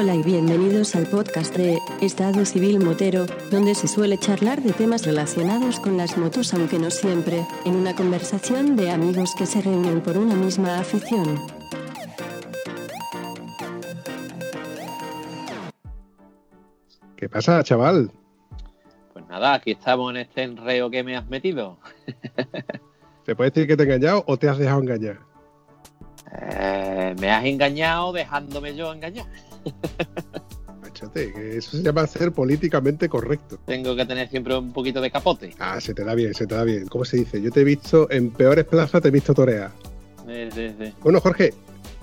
Hola y bienvenidos al podcast de Estado Civil Motero, donde se suele charlar de temas relacionados con las motos, aunque no siempre, en una conversación de amigos que se reúnen por una misma afición. ¿Qué pasa, chaval? Pues nada, aquí estamos en este enreo que me has metido. ¿Se puede decir que te he engañado o te has dejado engañar? Eh, me has engañado dejándome yo engañar. Machate, que eso se llama ser políticamente correcto. Tengo que tener siempre un poquito de capote. Ah, se te da bien, se te da bien. ¿Cómo se dice? Yo te he visto en peores plazas, te he visto torear. Sí, sí, sí. Bueno, Jorge,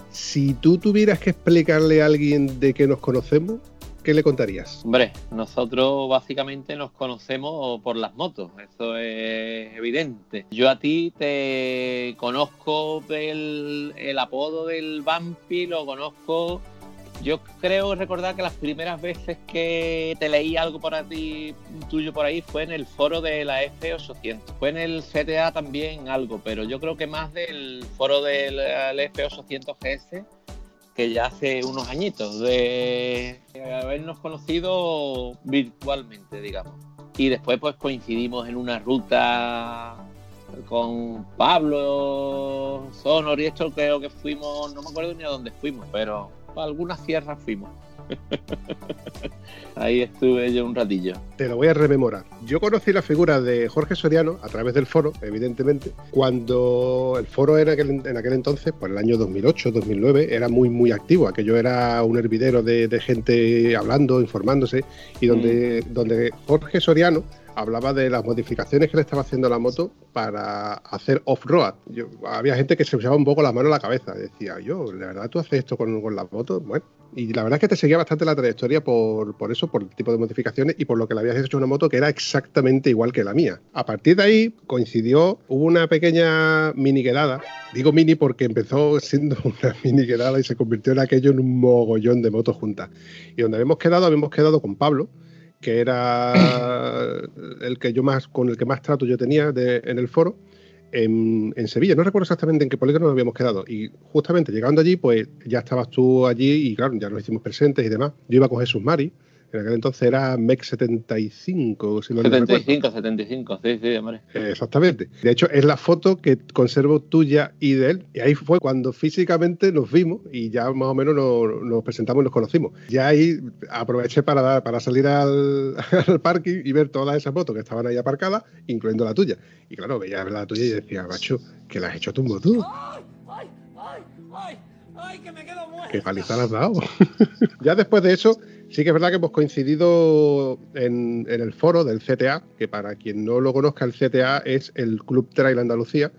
si tú tuvieras que explicarle a alguien de que nos conocemos, ¿qué le contarías? Hombre, nosotros básicamente nos conocemos por las motos, eso es evidente. Yo a ti te conozco del el apodo del Vampi, lo conozco. Yo creo recordar que las primeras veces que te leí algo por ti tuyo por ahí fue en el foro de la F800. Fue en el CTA también algo, pero yo creo que más del foro del F800 GS que ya hace unos añitos de habernos conocido virtualmente, digamos. Y después pues coincidimos en una ruta con Pablo Sonor y esto creo que fuimos, no me acuerdo ni a dónde fuimos, pero a algunas sierras fuimos. Ahí estuve yo un ratillo. Te lo voy a rememorar. Yo conocí la figura de Jorge Soriano a través del foro, evidentemente, cuando el foro era aquel- en aquel entonces, por el año 2008, 2009, era muy, muy activo. Aquello era un hervidero de, de gente hablando, informándose, y donde, donde Jorge Soriano hablaba de las modificaciones que le estaba haciendo la moto para hacer off-road. Había gente que se echaba un poco la mano a la cabeza. Decía, yo, ¿la verdad tú haces esto con, con la moto? Bueno, y la verdad es que te seguía bastante la trayectoria por, por eso, por el tipo de modificaciones y por lo que le habías hecho a una moto que era exactamente igual que la mía. A partir de ahí coincidió, hubo una pequeña mini quedada. Digo mini porque empezó siendo una mini quedada y se convirtió en aquello en un mogollón de motos juntas. Y donde habíamos quedado, habíamos quedado con Pablo, que era el que yo más, con el que más trato yo tenía de- en el foro, en, en Sevilla. No recuerdo exactamente en qué polígono nos habíamos quedado. Y justamente llegando allí, pues ya estabas tú allí y claro, ya nos hicimos presentes y demás. Yo iba con Jesús Mari, en aquel entonces era MEC 75, si no me recuerdo. 75, 75, sí, sí, hombre. Eh, Exactamente. De hecho, es la foto que conservo tuya y de él. Y ahí fue cuando físicamente nos vimos y ya más o menos nos, nos presentamos y nos conocimos. Ya ahí aproveché para, dar- para salir al, al parking y ver todas esas motos que estaban ahí aparcadas, incluyendo la tuya. Y claro, veía la tuya y decía, macho, que la has hecho tu moto. ¡Ay, ay, ay! ¡Ay, que me quedo muerto! Qué paliza le has dado. ya después de eso, sí que es verdad que hemos coincidido en, en el foro del CTA, que para quien no lo conozca, el CTA es el Club Trail Andalucía,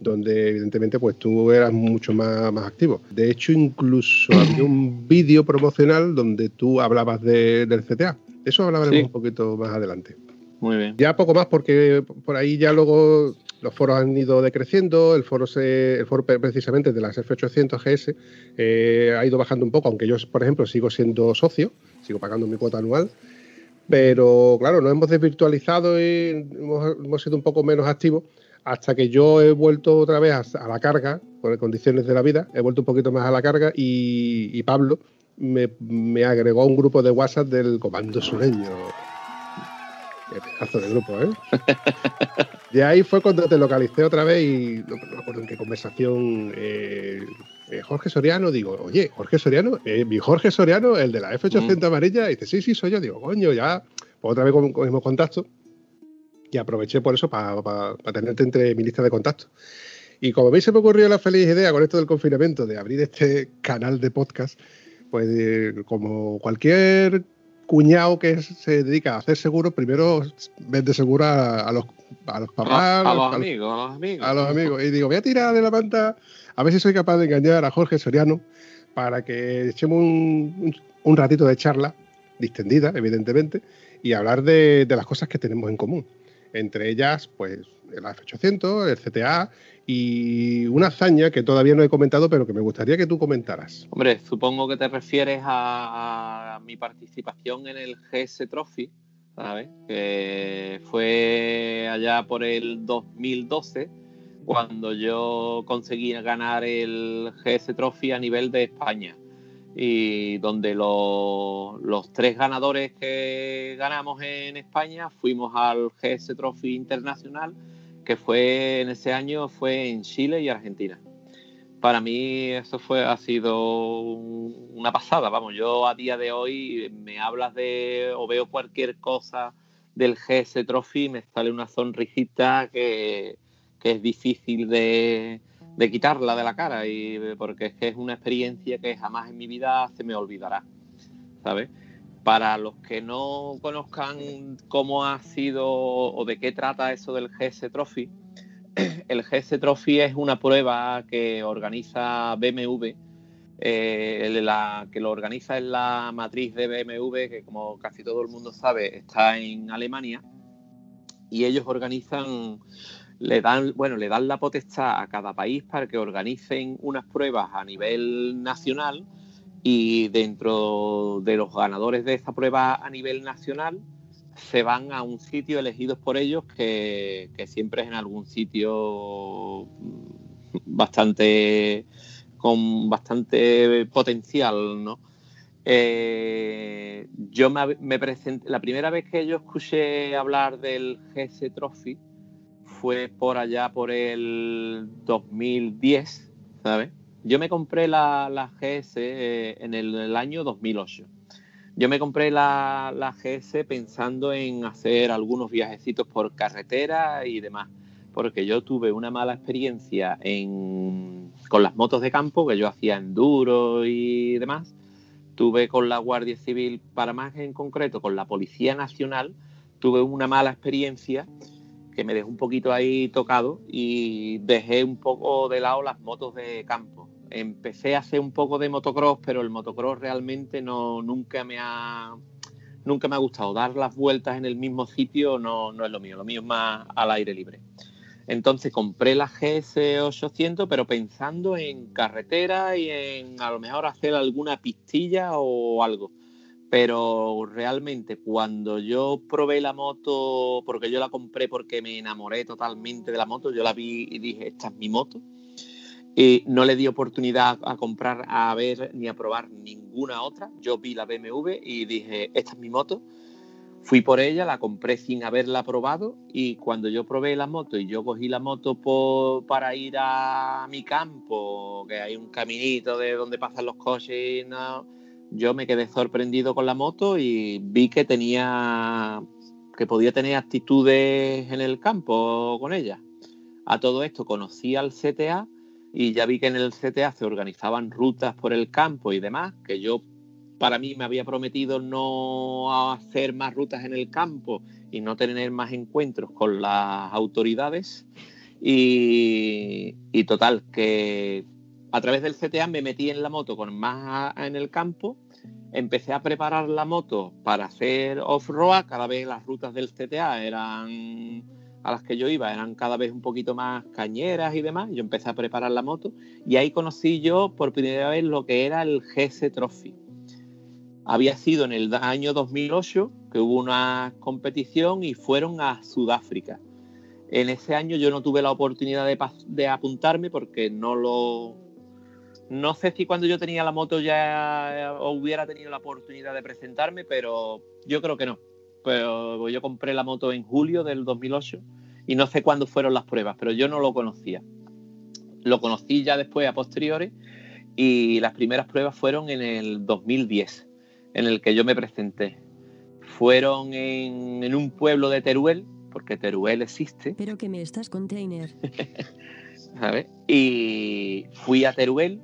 donde evidentemente pues tú eras mucho más, más activo. De hecho, incluso había un vídeo promocional donde tú hablabas de- del CTA. De eso hablaremos Sí. un poquito más adelante. Muy bien. Ya poco más porque por ahí ya luego los foros han ido decreciendo, el foro, se, el foro pre- precisamente de las F800 GS eh, ha ido bajando un poco, aunque yo, por ejemplo, sigo siendo socio, sigo pagando mi cuota anual, pero claro, nos hemos desvirtualizado y hemos, hemos sido un poco menos activos hasta que yo he vuelto otra vez a, la carga, por condiciones de la vida, he vuelto un poquito más a la carga y, y Pablo me, me agregó a un grupo de WhatsApp del Comando Sureño. Qué pedazo de grupo, ¿eh? De ahí fue cuando te localicé otra vez y no, no me acuerdo en qué conversación. eh, eh, Jorge Soriano, digo, oye, Jorge Soriano, eh, mi Jorge Soriano, el de la F800 amarilla, y dice, sí, sí, soy yo. Digo, coño, ya, pues otra vez con- cogimos contacto y aproveché por eso para tenerte entre mi lista de contactos. Y como a mí se me ocurrió la feliz idea con esto del confinamiento de abrir este canal de podcast, pues eh, como cualquier cuñado que se dedica a hacer seguros, primero vende seguro a, a los, a los A, papás, a los a amigos, a los amigos. a los amigos. Y digo, voy a tirar de la manta a ver si soy capaz de engañar a Jorge Soriano para que echemos un, ratito de charla, distendida, evidentemente, y hablar de, las cosas que tenemos en común. Entre ellas, pues, el F800, el CTA y una hazaña que todavía no he comentado, pero que me gustaría que tú comentaras. Hombre, supongo que te refieres a, a mi participación en el GS Trophy, ¿sabes? Que fue allá por el 2012, cuando yo conseguí ganar el GS Trophy a nivel de España. y donde los tres ganadores que ganamos en España fuimos al GS Trophy Internacional, que fue en ese año fue en Chile y Argentina. Para mí eso fue ha sido una pasada, vamos, yo a día de hoy me hablas de o veo cualquier cosa del GS Trophy me sale una sonrisita que es difícil de, de quitarla de la cara y porque es que es una experiencia que jamás en mi vida se me olvidará, ¿sabes? Para los que no conozcan cómo ha sido o de qué trata eso del GS Trophy, el GS Trophy es una prueba que organiza BMW, eh, la que lo organiza en la matriz de BMW, que como casi todo el mundo sabe está en Alemania, y ellos organizan le dan, bueno, le dan la potestad a cada país para que organicen unas pruebas a nivel nacional y dentro de los ganadores de esa prueba a nivel nacional se van a un sitio elegidos por ellos que, siempre es en algún sitio bastante con bastante potencial, ¿no? Eh, yo me, me presenté, la primera vez que yo escuché hablar del GS Trophy, fue por allá por el 2010, ¿sabes? Yo me compré la, GS eh, en el, año 2008. Yo me compré la, GS pensando en hacer algunos viajecitos por carretera y demás, porque yo tuve una mala experiencia con las motos de campo, que yo hacía enduro y demás. Tuve con la Guardia Civil, para más en concreto con la Policía Nacional, tuve una mala experiencia que me dejó un poquito ahí tocado y dejé un poco de lado las motos de campo. Empecé a hacer un poco de motocross, pero el motocross realmente no, nunca me ha nunca me ha gustado. Dar las vueltas en el mismo sitio no, no es lo mío, lo mío es más al aire libre. Entonces compré la GS800, pero pensando en carretera y en a lo mejor hacer alguna pistilla o algo pero realmente cuando yo probé la moto, porque yo la compré porque me enamoré totalmente de la moto, yo la vi y dije, esta es mi moto, y no le di oportunidad a comprar, a ver ni a probar ninguna otra, yo vi la BMW y dije, esta es mi moto, fui por ella, la compré sin haberla probado y cuando yo probé la moto y yo cogí la moto para ir a mi campo, que hay un caminito de donde pasan los coches, no, yo me quedé sorprendido con la moto y vi que tenía que podía tener actitudes en el campo con ella. A todo esto conocí al CTA y ya vi que en el CTA se organizaban rutas por el campo y demás, que yo para mí me había prometido no hacer más rutas en el campo y no tener más encuentros con las autoridades. Y, y total, que a través del CTA me metí en la moto con más en el campo empecé a preparar la moto para hacer off-road, cada vez las rutas del CTA eran a las que yo iba eran cada vez un poquito más cañeras y demás, yo empecé a preparar la moto y ahí conocí yo por primera vez lo que era el GS Trophy. Había sido en el año 2008 que hubo una competición y fueron a Sudáfrica. En ese año yo no tuve la oportunidad de, de apuntarme porque no lo, no sé si cuando yo tenía la moto ya hubiera tenido la oportunidad de presentarme, pero yo creo que no. Pero yo compré la moto en julio del 2008 y no sé cuándo fueron las pruebas, pero yo no lo conocía. Lo conocí ya después a posteriori y las primeras pruebas fueron en el 2010, en el que yo me presenté. Fueron en, en un pueblo de Teruel, porque Teruel existe. Pero que me estás container. ¿Sabes? Y fui a Teruel,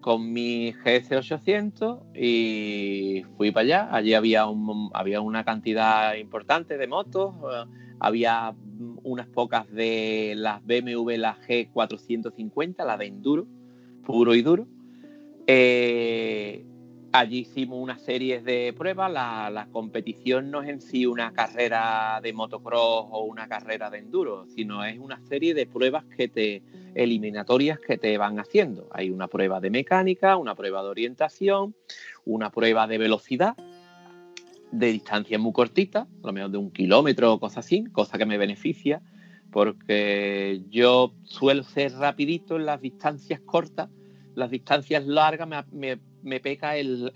con mi GS800 y fui para allá. Allí había, un, había una cantidad importante de motos, eh, había unas pocas de las BMW, la G450, la de enduro, puro y duro. Eh, Allí hicimos una serie de pruebas. La, competición no es en sí una carrera de motocross o una carrera de enduro, sino es una serie de pruebas que te eliminatorias que te van haciendo. Hay una prueba de mecánica, una prueba de orientación, una prueba de velocidad, de distancia muy cortita, a lo menos de un kilómetro o cosas así, cosa que me beneficia, porque yo suelo ser rapidito en las distancias cortas, las distancias largas me me peca el,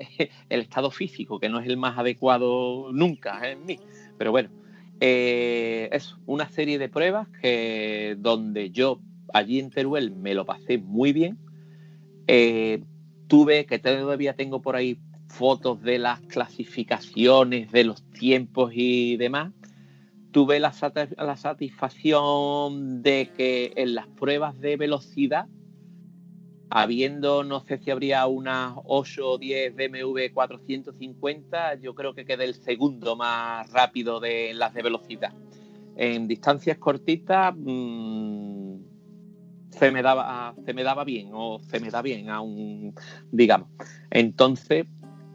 estado físico, que no es el más adecuado nunca en mí. Pero bueno, eh, es una serie de pruebas que donde yo allí en Teruel me lo pasé muy bien. Eh, tuve, que todavía tengo por ahí fotos de las clasificaciones, de los tiempos y demás. Tuve la satisfacción de que en las pruebas de velocidad habiendo, no sé si habría unas 8 o 10 BMW 450, yo creo que quedé el segundo más rápido de las de velocidad. En distancias cortitas mmm, se, me daba, se me daba bien o se me da bien aún, digamos. Entonces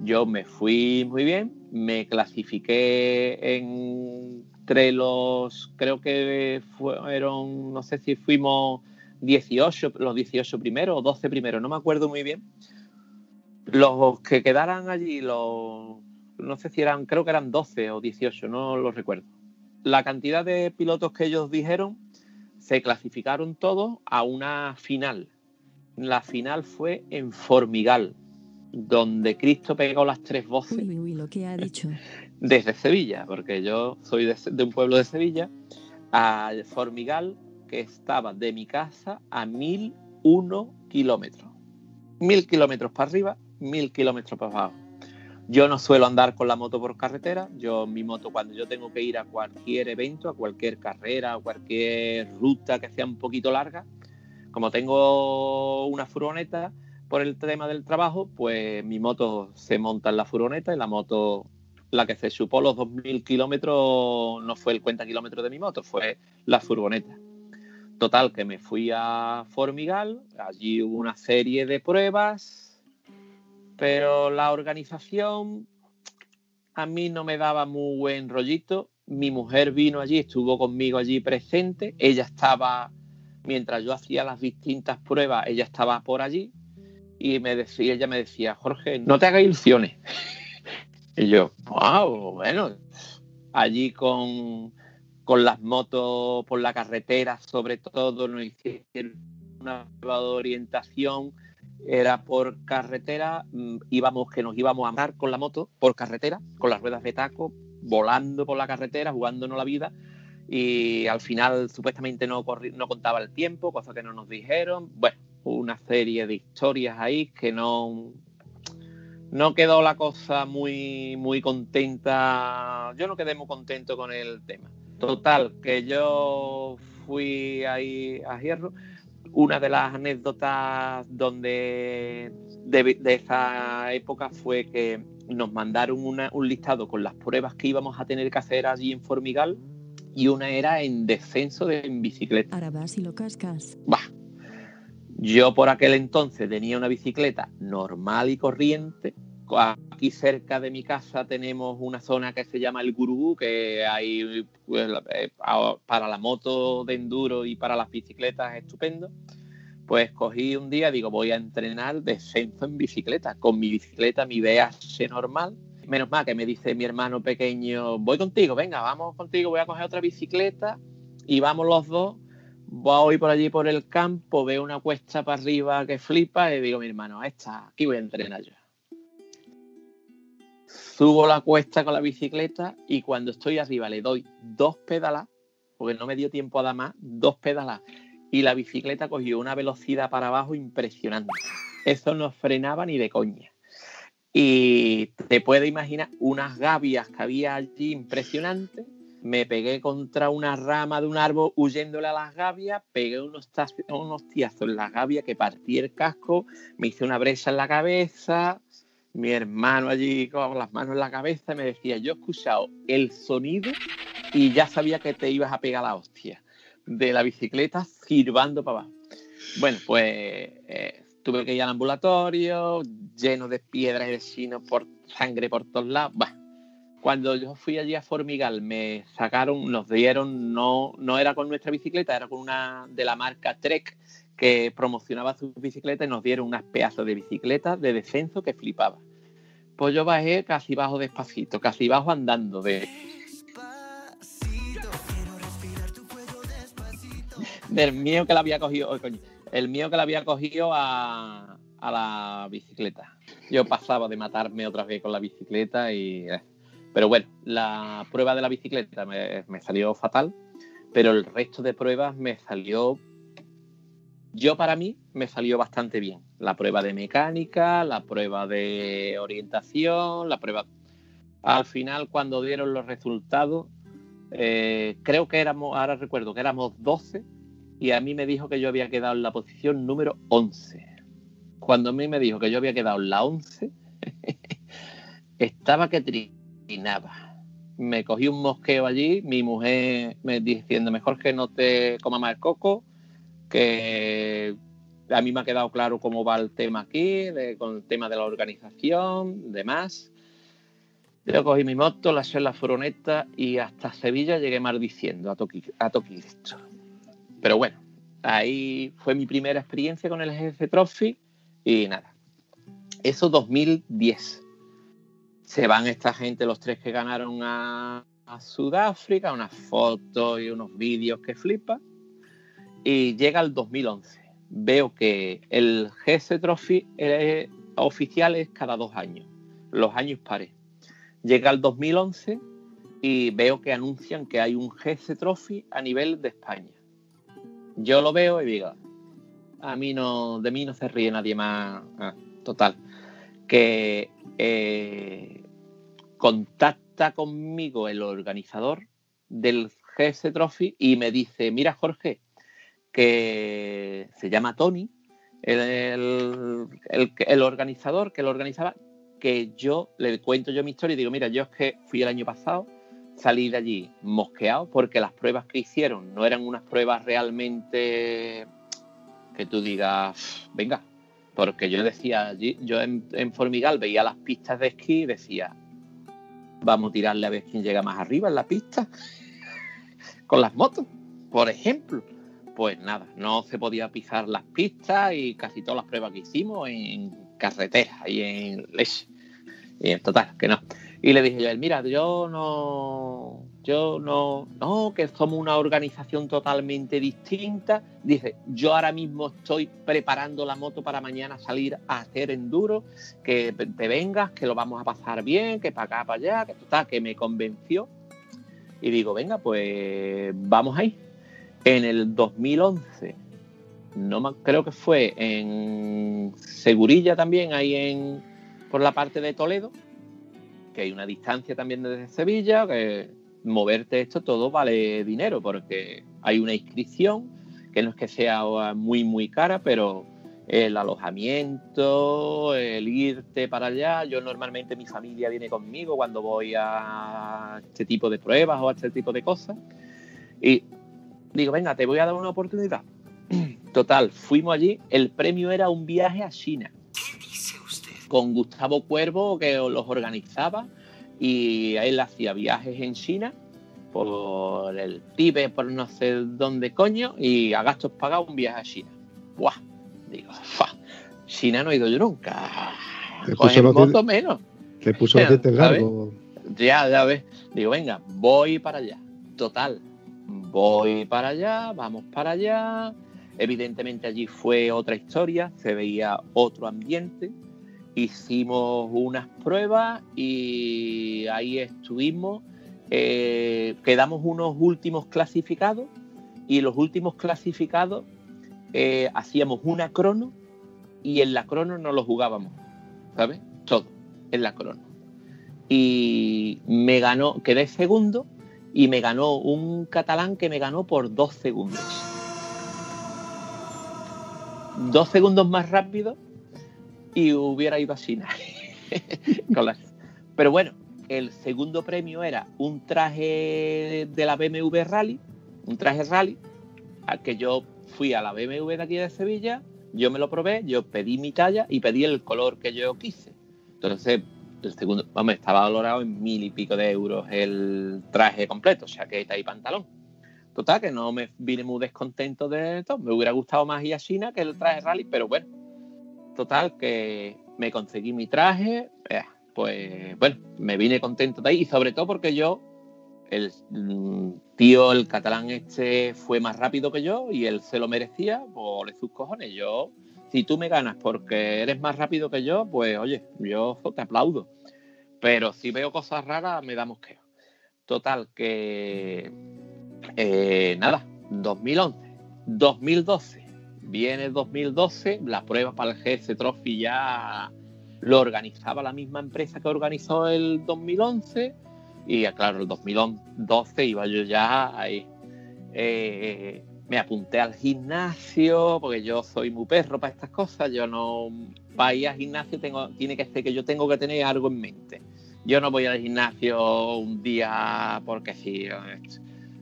yo me fui muy bien, me clasifiqué entre los, creo que fueron, no sé si fuimos 18, los 18 primeros o 12 primeros, no me acuerdo muy bien. Los que quedaran allí, los, no sé si eran, creo que eran 12 o 18, no lo recuerdo. La cantidad de pilotos que ellos dijeron se clasificaron todos a una final. La final fue en Formigal, donde Cristo pegó las tres voces. lo que ha dicho. Desde Sevilla, porque yo soy de, de un pueblo de Sevilla, a Formigal que estaba de mi casa a 1001 kilómetros. Mil kilómetros para arriba, mil kilómetros para abajo. Yo no suelo andar con la moto por carretera. Yo, mi moto, cuando yo tengo que ir a cualquier evento, a cualquier carrera, a cualquier ruta que sea un poquito larga, como tengo una furgoneta por el tema del trabajo, pues mi moto se monta en la furgoneta y la moto, la que se supó los 2.000 kilómetros, no fue el cuenta kilómetros de mi moto, fue la furgoneta. Total, que me fui a Formigal, allí hubo una serie de pruebas, pero la organización a mí no me daba muy buen rollito. Mi mujer vino allí, estuvo conmigo allí presente, ella estaba, mientras yo hacía las distintas pruebas, ella estaba por allí y me decía, ella me decía, Jorge, no te hagas ilusiones. y yo, wow, bueno, allí con con las motos por la carretera, sobre todo, nos hicieron una de orientación, era por carretera, mm, íbamos que nos íbamos a andar con la moto por carretera, con las ruedas de taco, volando por la carretera, jugándonos la vida, y al final supuestamente no, no contaba el tiempo, cosa que no nos dijeron. Bueno, una serie de historias ahí que no, no quedó la cosa muy, muy contenta. Yo no quedé muy contento con el tema. Total, que yo fui ahí a Hierro. Una de las anécdotas donde de, esa época fue que nos mandaron un listado con las pruebas que íbamos a tener que hacer allí en Formigal y una era en descenso de, en bicicleta. Ahora vas y lo cascas. Bah. Yo por aquel entonces tenía una bicicleta normal y corriente aquí cerca de mi casa tenemos una zona que se llama el Gurú, que hay pues, eh, para la moto de enduro y para las bicicletas estupendo. Pues cogí un día, digo, voy a entrenar descenso en bicicleta, con mi bicicleta, mi BH normal. Menos mal que me dice mi hermano pequeño, voy contigo, venga, vamos contigo, voy a coger otra bicicleta y vamos los dos. Voy por allí por el campo, veo una cuesta para arriba que flipa y digo, mi hermano, esta, aquí voy a entrenar yo subo la cuesta con la bicicleta y cuando estoy arriba le doy dos pedalas, porque no me dio tiempo a dar más, dos pedalas. Y la bicicleta cogió una velocidad para abajo impresionante. Eso no frenaba ni de coña. Y te puedes imaginar unas gavias que había allí impresionantes. Me pegué contra una rama de un árbol huyéndole a las gavias, pegué unos, unos tiazos en las gavias que partí el casco, me hice una brecha en la cabeza, mi hermano allí con las manos en la cabeza me decía, yo he escuchado el sonido y ya sabía que te ibas a pegar la hostia de la bicicleta sirvando para abajo. Bueno, pues eh, tuve que ir al ambulatorio, lleno de piedras y de chinos por sangre por todos lados. cuando yo fui allí a Formigal, me sacaron, nos dieron, no, no era con nuestra bicicleta, era con una de la marca Trek, que promocionaba sus bicicletas y nos dieron unas pedazos de bicicletas de descenso que flipaba. Pues yo bajé casi bajo despacito, casi bajo andando de... Del mío que la había cogido, el mío que la había cogido a, la bicicleta. Yo pasaba de matarme otra vez con la bicicleta y... eh. Pero bueno, la prueba de la bicicleta me salió fatal, pero el resto de pruebas me salió... Yo para mí me salió bastante bien. La prueba de mecánica, la prueba de orientación, la prueba... Al final, cuando dieron los resultados, eh, creo que éramos, ahora recuerdo que éramos 12 y a mí me dijo que yo había quedado en la posición número 11. Cuando a mí me dijo que yo había quedado en la 11, estaba que trinaba. Me cogí un mosqueo allí, mi mujer me diciendo, mejor que no te coma más el coco, que a mí me ha quedado claro cómo va el tema aquí, con el tema de la organización, demás. Yo cogí mi moto, la en la furgoneta y hasta Sevilla llegué maldiciendo a Toki, a. Pero bueno, ahí fue mi primera experiencia con el GC Trophy y nada. Eso 2010. Se van esta gente, los tres que ganaron a, a Sudáfrica, unas fotos y unos vídeos que flipa. Y llega el 2011. Veo que el GS Trophy eh, oficial es cada dos años, los años pares. Llega el 2011 y veo que anuncian que hay un GS Trophy a nivel de España. Yo lo veo y digo, a mí no, de mí no se ríe nadie más. Ah, total. Que eh, contacta conmigo el organizador del GS Trophy y me dice, mira Jorge, que se llama Tony, el, el- organizador que lo organizaba, que yo le cuento yo mi historia y digo, mira, yo es que fui el año pasado, salí de allí mosqueado porque las pruebas que hicieron no eran unas pruebas realmente que tú digas, venga, porque yo decía, allí- yo en, en Formigal veía las pistas de esquí y decía, vamos a tirarle a ver quién llega más arriba en la pista con las motos, por ejemplo. Pues nada, no se podía pisar las pistas y casi todas las pruebas que hicimos en carretera y en leche. Y en total, que no. Y le dije yo mira, yo no, yo no, no, que somos una organización totalmente distinta. Dice, yo ahora mismo estoy preparando la moto para mañana salir a hacer enduro, que te vengas, que lo vamos a pasar bien, que para acá, para allá, que total, que me convenció. Y digo, venga, pues vamos ahí. En el 2011, no creo que fue en Segurilla también, ahí en por la parte de Toledo, que hay una distancia también desde Sevilla, que moverte esto todo vale dinero, porque hay una inscripción, que no es que sea muy, muy cara, pero el alojamiento, el irte para allá, yo normalmente mi familia viene conmigo cuando voy a este tipo de pruebas o a este tipo de cosas, y digo, venga, te voy a dar una oportunidad. Total, fuimos allí, el premio era un viaje a China con Gustavo Cuervo que los organizaba y él hacía viajes en China por el Tíbet, por no sé dónde coño y a gastos pagados un viaje a China. ¡Buah! Digo, ¡fa! China no he ido yo nunca. Te puso Coger los moto menos. Le puso ¿Sabes? largos. Ya, ya ves. Digo, venga, voy para allá. Total, voy para allá, vamos para allá. Evidentemente allí fue otra historia, se veía otro ambiente. Hicimos unas pruebas y ahí estuvimos. Eh, quedamos unos últimos clasificados y los últimos clasificados eh, hacíamos una crono y en la crono no lo jugábamos, ¿sabes? Todo, en la crono y me ganó, quedé segundo y me ganó un catalán que me ganó por dos segundos. Dos segundos más rápido y hubiera ido a China. Pero bueno, el segundo premio era un traje de la BMW Rally, un traje rally, al que yo fui a la BMW de aquí de Sevilla, yo me lo probé, yo pedí mi talla y pedí el color que yo quise. Entonces, el segundo, vamos, estaba valorado en mil y pico de euros el traje completo, chaqueta y pantalón. Total, que no me vine muy descontento de todo. Me hubiera gustado más ir a China que el traje rally, pero bueno. Total, que me conseguí mi traje, eh, pues bueno, me vine contento de ahí y sobre todo porque yo, el mm, tío, el catalán este fue más rápido que yo y él se lo merecía por sus cojones. Yo Si tú me ganas porque eres más rápido que yo, pues oye, yo te aplaudo. Pero si veo cosas raras, me da mosqueo. Total, que eh, nada, 2011, 2012, viene 2012, la prueba para el GS Trophy ya lo organizaba la misma empresa que organizó el 2011 y claro, el 2012 iba yo ya ahí. Eh, me apunté al gimnasio porque yo soy muy perro para estas cosas, yo no para ir al gimnasio tengo, tiene que ser que yo tengo que tener algo en mente. Yo no voy al gimnasio un día porque sí,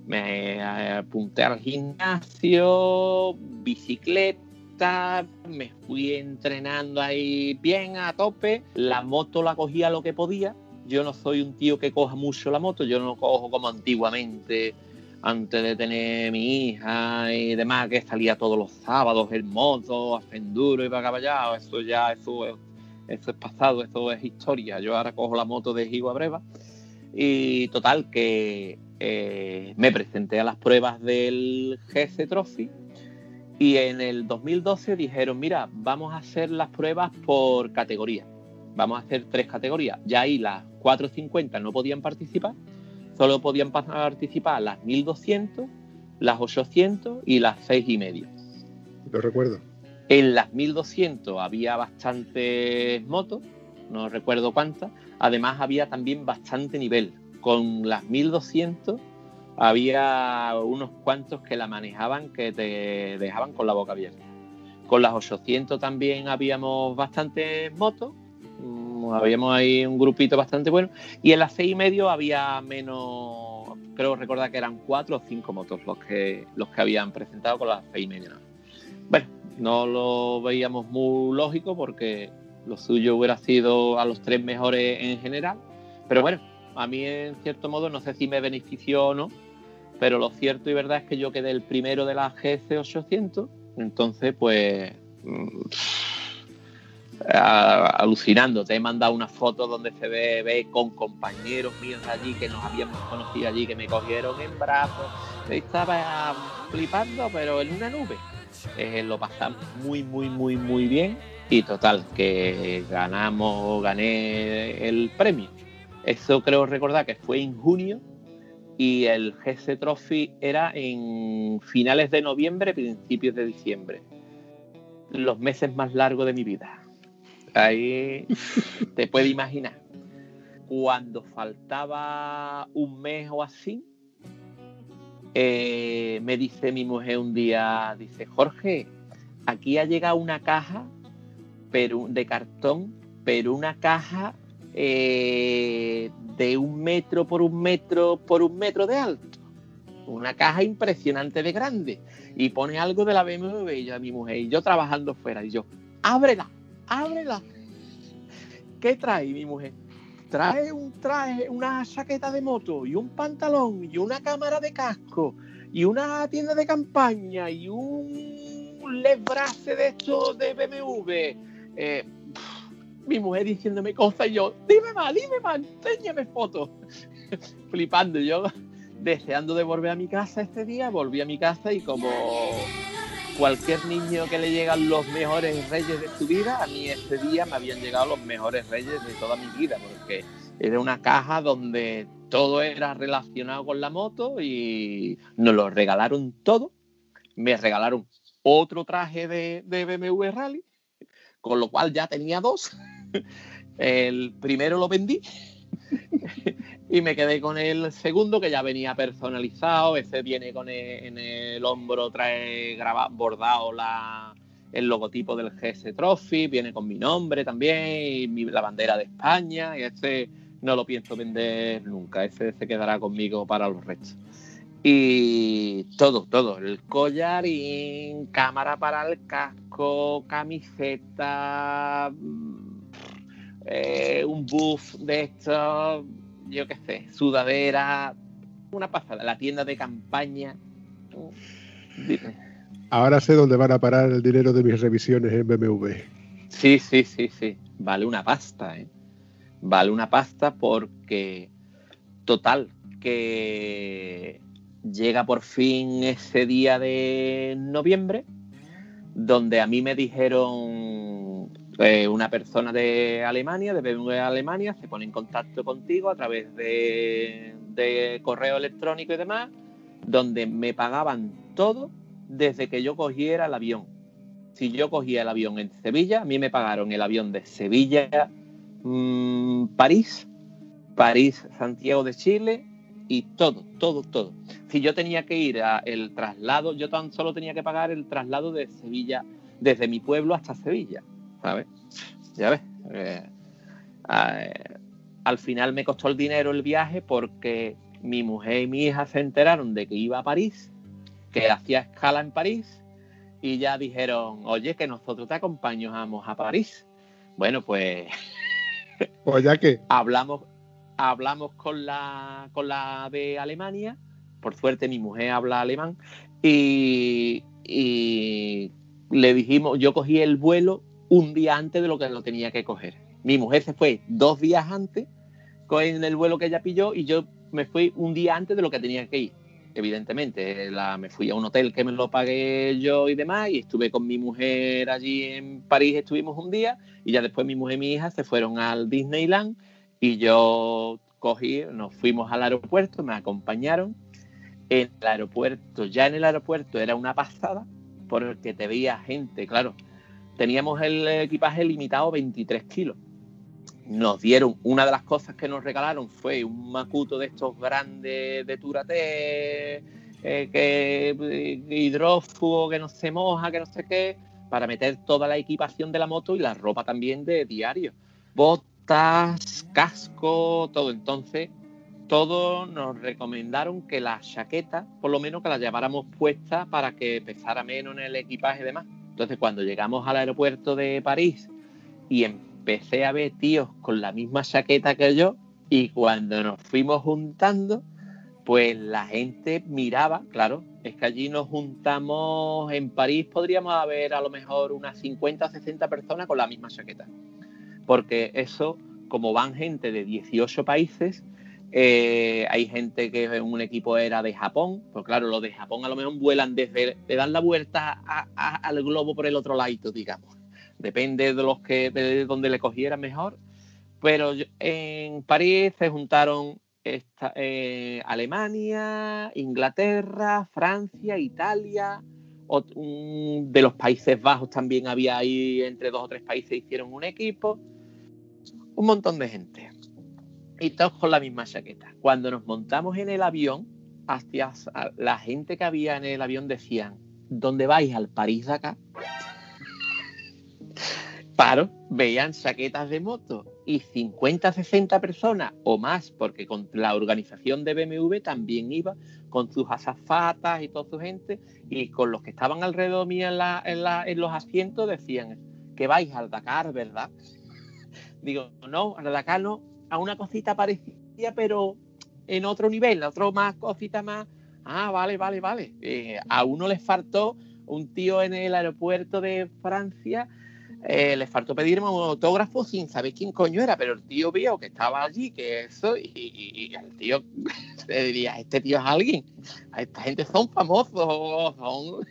me apunté al gimnasio, bicicleta, me fui entrenando ahí bien a tope, la moto la cogía lo que podía, yo no soy un tío que coja mucho la moto, yo no cojo como antiguamente antes de tener mi hija y demás, que salía todos los sábados el moto, a Fenduro y para caballado, eso ya, eso, eso es pasado, eso es historia. Yo ahora cojo la moto de Gigo a Breva y total que eh, me presenté a las pruebas del GS Trophy y en el 2012 dijeron, mira, vamos a hacer las pruebas por categoría. Vamos a hacer tres categorías. Ya ahí las 450 no podían participar, solo podían participar las 1200, las 800 y las 6 y medio. Lo recuerdo. En las 1200 había bastantes motos, no recuerdo cuántas. Además había también bastante nivel con las 1200 había unos cuantos que la manejaban que te dejaban con la boca abierta. Con las 800 también habíamos bastantes motos, mm, habíamos ahí un grupito bastante bueno, y en las 6 y medio había menos, creo recordar que eran 4 o 5 motos los que, los que habían presentado con las 6 y medio. Bueno, no lo veíamos muy lógico porque lo suyo hubiera sido a los tres mejores en general, pero bueno, a mí en cierto modo no sé si me benefició o no, pero lo cierto y verdad es que yo quedé el primero de la GC 800, entonces pues alucinando, te he mandado una foto donde se ve, con compañeros míos allí que nos habíamos conocido allí, que me cogieron en brazos, estaba flipando pero en una nube. Eh, lo pasamos muy, muy, muy, muy bien y total, que ganamos, gané el premio. Eso creo recordar que fue en junio y el GS Trophy era en finales de noviembre, principios de diciembre. Los meses más largos de mi vida. Ahí te puedes imaginar. Cuando faltaba un mes o así, eh, me dice mi mujer un día, dice, Jorge, aquí ha llegado una caja pero, de cartón, pero una caja eh, de un metro por un metro por un metro de alto. Una caja impresionante de grande. Y pone algo de la BMW a mi mujer, y yo trabajando fuera, y yo, ábrela, ábrela. ¿Qué trae mi mujer? Trae un traje, una chaqueta de moto y un pantalón y una cámara de casco y una tienda de campaña y un LED de esto de BMW. Eh, mi mujer diciéndome cosas y yo, dime más, dime más, enséñame fotos. Flipando yo, deseando de volver a mi casa este día, volví a mi casa y como cualquier niño que le llegan los mejores reyes de su vida, a mí este día me habían llegado los mejores reyes de toda mi vida, porque era una caja donde todo era relacionado con la moto y nos lo regalaron todo. Me regalaron otro traje de, de BMW Rally, con lo cual ya tenía dos. El primero lo vendí y me quedé con el segundo que ya venía personalizado. Ese viene con en el hombro, trae grabado, bordado la, el logotipo del GS Trophy, viene con mi nombre también y la bandera de España. Y ese no lo pienso vender nunca, ese se quedará conmigo para los restos. Y todo, todo, el collarín, cámara para el casco, camiseta, eh, un buff de esto, yo qué sé, sudadera, una pasada, la tienda de campaña. Ahora sé dónde van a parar el dinero de mis revisiones en BMW. Sí, sí, sí, sí. Vale una pasta, ¿eh? Vale una pasta porque, total, que llega por fin ese día de noviembre donde a mí me dijeron eh, una persona de Alemania, de BMW Alemania, se pone en contacto contigo a través de, correo electrónico y demás, donde me pagaban todo desde que yo cogiera el avión. Si yo cogía el avión en Sevilla, a mí me pagaron el avión de Sevilla, mmm, París, París, Santiago de Chile y todo, todo, todo. Si yo tenía que ir a el traslado, yo tan solo tenía que pagar el traslado de Sevilla, desde mi pueblo hasta Sevilla, ¿sabes? Ya ves. Eh, eh, al final me costó el dinero el viaje porque mi mujer y mi hija se enteraron de que iba a París, que hacía escala en París, y ya dijeron, oye, que nosotros te acompañamos a París. Bueno, pues... Pues ya que... Hablamos, hablamos con la, con la de Alemania, por suerte mi mujer habla alemán, y, y le dijimos, yo cogí el vuelo un día antes de lo que lo tenía que coger. Mi mujer se fue dos días antes con el vuelo que ella pilló y yo me fui un día antes de lo que tenía que ir. Evidentemente, me fui a un hotel que me lo pagué yo y demás, y estuve con mi mujer allí en París, estuvimos un día, y ya después mi mujer y mi hija se fueron al Disneyland, y yo cogí, nos fuimos al aeropuerto, me acompañaron. En el aeropuerto, ya en el aeropuerto era una pasada, porque te veía gente, claro, teníamos el equipaje limitado a 23 kilos nos dieron, una de las cosas que nos regalaron fue un macuto de estos grandes de Turate, eh, eh, hidrófugo, que no se moja, que no sé qué, para meter toda la equipación de la moto y la ropa también de diario. Botas, casco, todo. Entonces, todo nos recomendaron que la chaqueta, por lo menos que la lleváramos puesta para que pesara menos en el equipaje y demás. Entonces, cuando llegamos al aeropuerto de París y empecé a ver tíos con la misma chaqueta que yo y cuando nos fuimos juntando, pues la gente miraba, claro, es que allí nos juntamos en París, podríamos haber a lo mejor unas 50 o 60 personas con la misma chaqueta. Porque eso, como van gente de 18 países, eh, hay gente que en un equipo era de Japón, pues claro, los de Japón a lo mejor vuelan desde, le dan la vuelta al globo por el otro lado, digamos depende de los que de donde le cogiera mejor. Pero en París se juntaron eh, Alemania, Inglaterra, Francia, Italia, de los Países Bajos también había ahí entre dos o tres países hicieron un equipo, un montón de gente. Y todos con la misma chaqueta. Cuando nos montamos en el avión, hacia la gente que había en el avión decían, ¿dónde vais? ¿Al París de acá? paro, veían chaquetas de moto y 50, 60 personas o más, porque con la organización de BMW también iba con sus azafatas y toda su gente, y con los que estaban alrededor mío en, los asientos decían que vais al Dakar, ¿verdad? Digo, no, al Dakar no, a una cosita parecida, pero en otro nivel, otro más cosita más. Ah, vale, vale, vale. Eh, a uno les faltó un tío en el aeropuerto de Francia eh, le faltó pedirme un autógrafo sin saber quién coño era, pero el tío vio que estaba allí, que eso, y, el tío le diría, este tío es alguien, esta gente son famosos, son...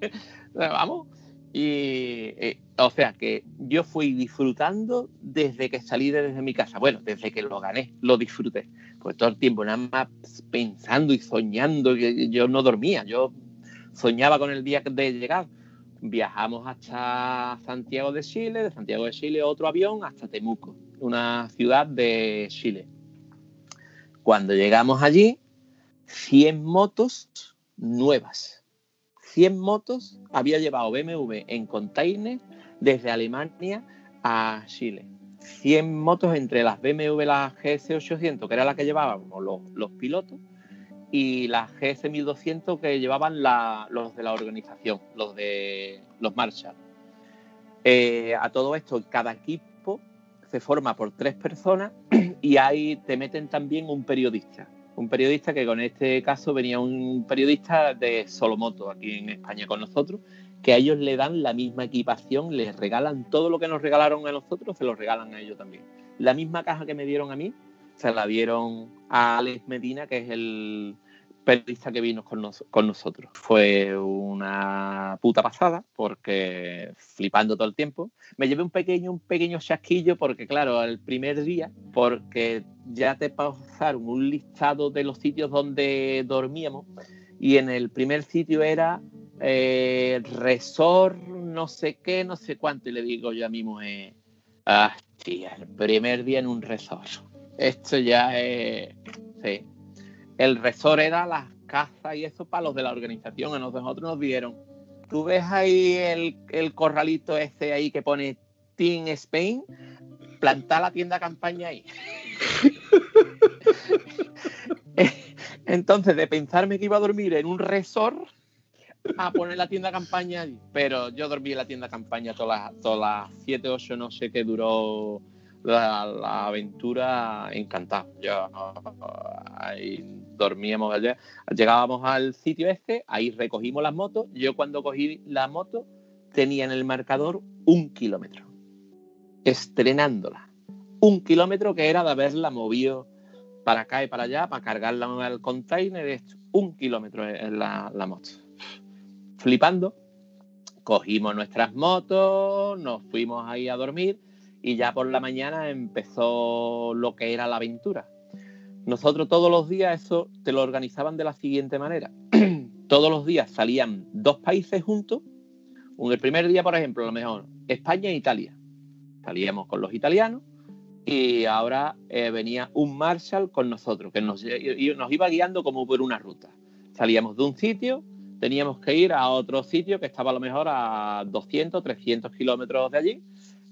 Vamos. Y, eh, o sea que yo fui disfrutando desde que salí desde mi casa. Bueno, desde que lo gané, lo disfruté. Pues todo el tiempo, nada más pensando y soñando, que yo no dormía, yo soñaba con el día de llegar viajamos hasta Santiago de Chile, de Santiago de Chile otro avión hasta Temuco, una ciudad de Chile. Cuando llegamos allí, 100 motos nuevas. 100 motos había llevado BMW en container desde Alemania a Chile. 100 motos entre las BMW, las GS800, que era la que llevábamos los, pilotos, y las GS 1200 que llevaban los de la organización, los de los Marshall. Eh, a todo esto, cada equipo se forma por tres personas y ahí te meten también un periodista. Un periodista que con este caso venía un periodista de Solomoto aquí en España con nosotros, que a ellos le dan la misma equipación, les regalan todo lo que nos regalaron a nosotros, se lo regalan a ellos también. La misma caja que me dieron a mí, se la dieron a Alex Medina, que es el periodista que vino con, con, nosotros. Fue una puta pasada porque flipando todo el tiempo. Me llevé un pequeño, un pequeño chasquillo porque, claro, el primer día, porque ya te pasaron un listado de los sitios donde dormíamos y en el primer sitio era eh, resort, no sé qué, no sé cuánto. Y le digo yo a mi mujer, ah, tía, el primer día en un resort. Esto ya es... Sí el resort era las casas y eso para los de la organización. A nosotros nos dieron. Tú ves ahí el, corralito ese ahí que pone Team Spain, plantar la tienda campaña ahí. Entonces, de pensarme que iba a dormir en un resort a poner la tienda campaña. Pero yo dormí en la tienda campaña todas todas las 7, 8, no sé qué duró la, aventura encantado. Yo dormíamos allá, llegábamos al sitio este, ahí recogimos las motos. Yo cuando cogí la moto tenía en el marcador un kilómetro, estrenándola. Un kilómetro que era de haberla movido para acá y para allá, para cargarla al container, esto. un kilómetro en la, la moto. Flipando, cogimos nuestras motos, nos fuimos ahí a dormir y ya por la mañana empezó lo que era la aventura. Nosotros todos los días eso te lo organizaban de la siguiente manera. todos los días salían dos países juntos. El primer día, por ejemplo, a lo mejor España e Italia. Salíamos con los italianos y ahora eh, venía un Marshall con nosotros, que nos, nos iba guiando como por una ruta. Salíamos de un sitio, teníamos que ir a otro sitio que estaba a lo mejor a 200, 300 kilómetros de allí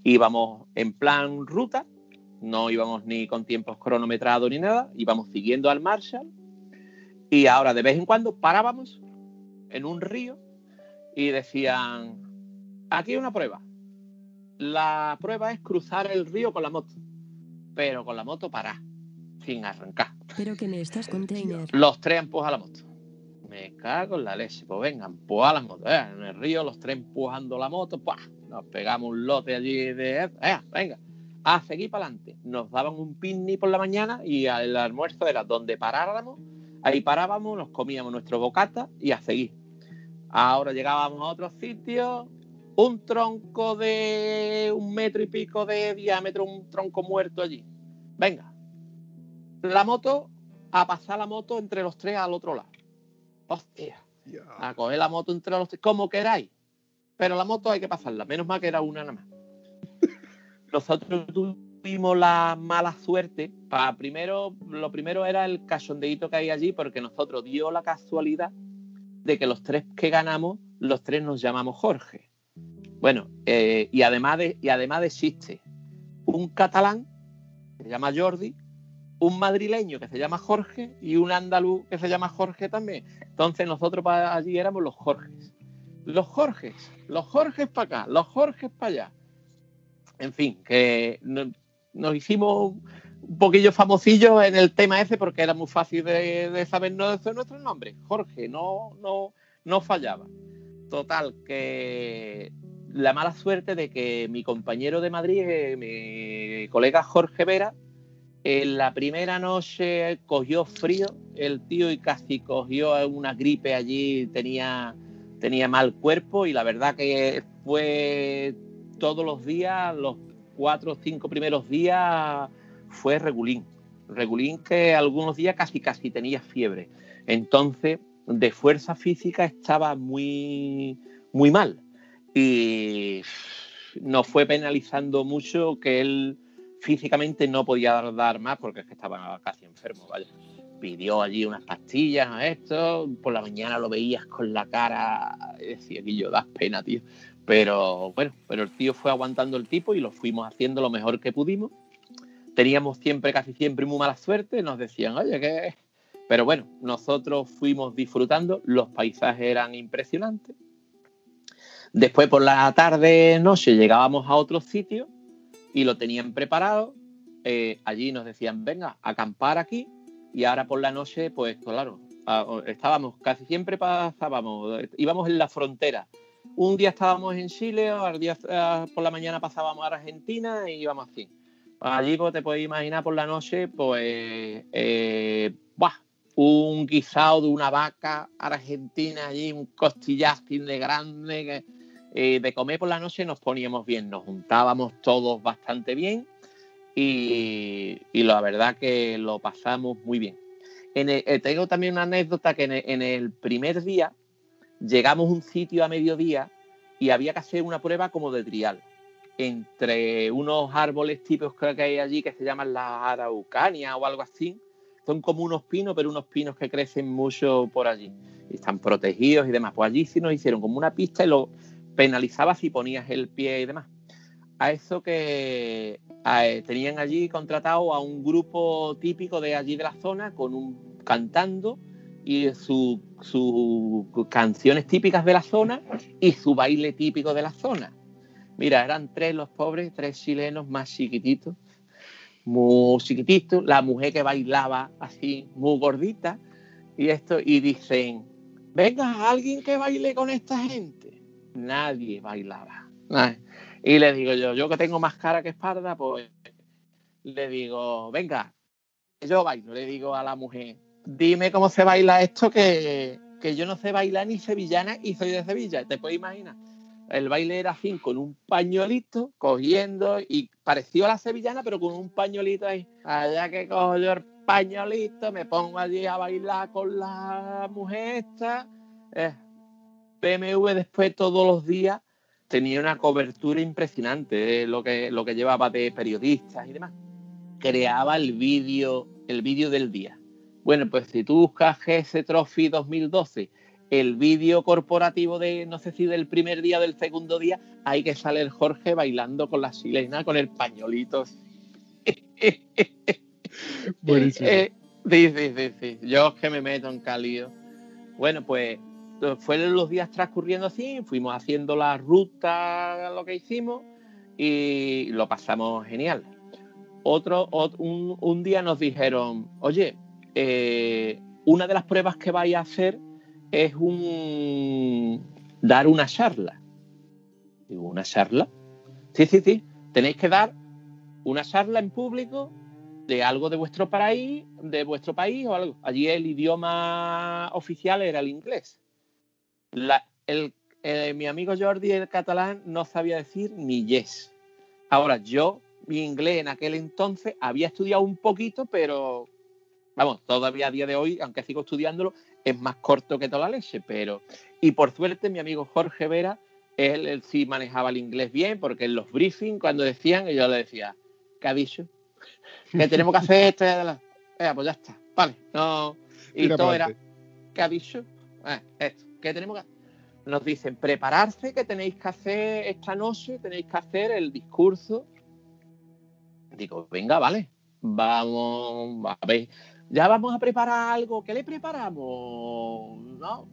íbamos en plan ruta, no íbamos ni con tiempos cronometrados ni nada, íbamos siguiendo al Marshall y ahora de vez en cuando parábamos en un río y decían, aquí hay una prueba. La prueba es cruzar el río con la moto, pero con la moto para, sin arrancar. Pero que me estás container. Los tres empujan la moto. Me cago en la leche, pues venga, empuja la moto. Eh, en el río los tres empujando la moto, ¡pah! Nos pegamos un lote allí de, eh, venga, a seguir para adelante. Nos daban un picnic por la mañana y el almuerzo era donde paráramos, ahí parábamos, nos comíamos nuestro bocata y a seguir. Ahora llegábamos a otro sitio, un tronco de un metro y pico de diámetro, un tronco muerto allí. Venga, la moto, a pasar la moto entre los tres al otro lado. Hostia, a coger la moto entre los tres, como queráis pero la moto hay que pasarla, menos mal que era una nada más. Nosotros tuvimos la mala suerte, para primero, lo primero era el cachondeíto que hay allí, porque nosotros dio la casualidad de que los tres que ganamos, los tres nos llamamos Jorge. Bueno, eh, y, además de, y además existe un catalán que se llama Jordi, un madrileño que se llama Jorge y un andaluz que se llama Jorge también. Entonces nosotros allí éramos los Jorges los Jorges, los Jorges para acá, los Jorges para allá. En fin, que nos hicimos un poquillo famosillos en el tema ese porque era muy fácil de, saber nuestro nombre. Jorge, no, no, no fallaba. Total, que la mala suerte de que mi compañero de Madrid, eh, mi colega Jorge Vera, en la primera noche cogió frío el tío y casi cogió una gripe allí, tenía tenía mal cuerpo y la verdad que fue todos los días, los cuatro o cinco primeros días, fue regulín. Regulín que algunos días casi casi tenía fiebre. Entonces, de fuerza física estaba muy, muy mal. Y nos fue penalizando mucho que él físicamente no podía dar más porque es que estaba casi enfermo, pidió allí unas pastillas a esto, por la mañana lo veías con la cara, decía que yo das pena, tío. Pero bueno, pero el tío fue aguantando el tipo y lo fuimos haciendo lo mejor que pudimos. Teníamos siempre, casi siempre, muy mala suerte, nos decían, oye, ¿qué? Pero bueno, nosotros fuimos disfrutando, los paisajes eran impresionantes. Después por la tarde, noche, llegábamos a otro sitio y lo tenían preparado. Eh, allí nos decían, venga, acampar aquí y ahora por la noche, pues claro, estábamos, casi siempre pasábamos, íbamos en la frontera. Un día estábamos en Chile, al día eh, por la mañana pasábamos a Argentina y íbamos así. Allí pues, te puedes imaginar por la noche, pues, eh, un guisado de una vaca argentina allí, un costillastín de grande, eh, de comer por la noche nos poníamos bien, nos juntábamos todos bastante bien y, la verdad que lo pasamos muy bien. Eh, tengo también una anécdota que en el, en el primer día llegamos a un sitio a mediodía y había que hacer una prueba como de trial entre unos árboles típicos que hay allí que se llaman las araucanias o algo así. Son como unos pinos, pero unos pinos que crecen mucho por allí y están protegidos y demás. Pues allí sí nos hicieron como una pista y lo penalizaba si ponías el pie y demás. A eso que eh, tenían allí contratado a un grupo típico de allí de la zona con un cantando y sus su canciones típicas de la zona y su baile típico de la zona. Mira, eran tres los pobres, tres chilenos más chiquititos, muy chiquititos, la mujer que bailaba así, muy gordita, y esto, y dicen, venga, alguien que baile con esta gente. Nadie bailaba. Y le digo yo, yo que tengo más cara que espalda, pues le digo, venga, yo bailo, le digo a la mujer, dime cómo se baila esto que, que yo no sé bailar ni sevillana y soy de Sevilla, te puedes imaginar. El baile era así, con un pañuelito, cogiendo, y parecido a la sevillana, pero con un pañuelito ahí. Allá que cojo yo el pañuelito, me pongo allí a bailar con la mujer esta. Eh, BMW después todos los días tenía una cobertura impresionante de lo que, lo que llevaba de periodistas y demás. Creaba el vídeo, el vídeo del día. Bueno, pues si tú buscas GS Trophy 2012, el vídeo corporativo de, no sé si del primer día o del segundo día, hay que sale el Jorge bailando con la chilena, con el pañolito. Buenísimo. Eh, sí, sí, sí, sí. Yo es que me meto en calio. Bueno, pues fueron los días transcurriendo así, fuimos haciendo la ruta, lo que hicimos, y lo pasamos genial. Otro, ot- un, un día nos dijeron, oye, eh, una de las pruebas que vais a hacer es un dar una charla. Digo, ¿una charla? Sí, sí, sí. Tenéis que dar una charla en público de algo de vuestro país, de vuestro país o algo. Allí el idioma oficial era el inglés. La- el, eh, mi amigo Jordi, el catalán, no sabía decir ni yes. Ahora, yo, mi inglés en aquel entonces, había estudiado un poquito, pero vamos, todavía a día de hoy, aunque sigo estudiándolo, es más corto que toda la leche. Pero, y por suerte, mi amigo Jorge Vera, él, él sí manejaba el inglés bien, porque en los briefings, cuando decían, yo le decía, ¿qué ha dicho? Que tenemos que hacer esto. la- pues ya está. Vale, no. Y todo era. ¿qué ha dicho? Ah, esto, ¿qué tenemos que Nos dicen, prepararse, que tenéis que hacer esta noche, tenéis que hacer el discurso. Digo, venga, vale, vamos a ver. Ya vamos a preparar algo. ¿Qué le preparamos? No.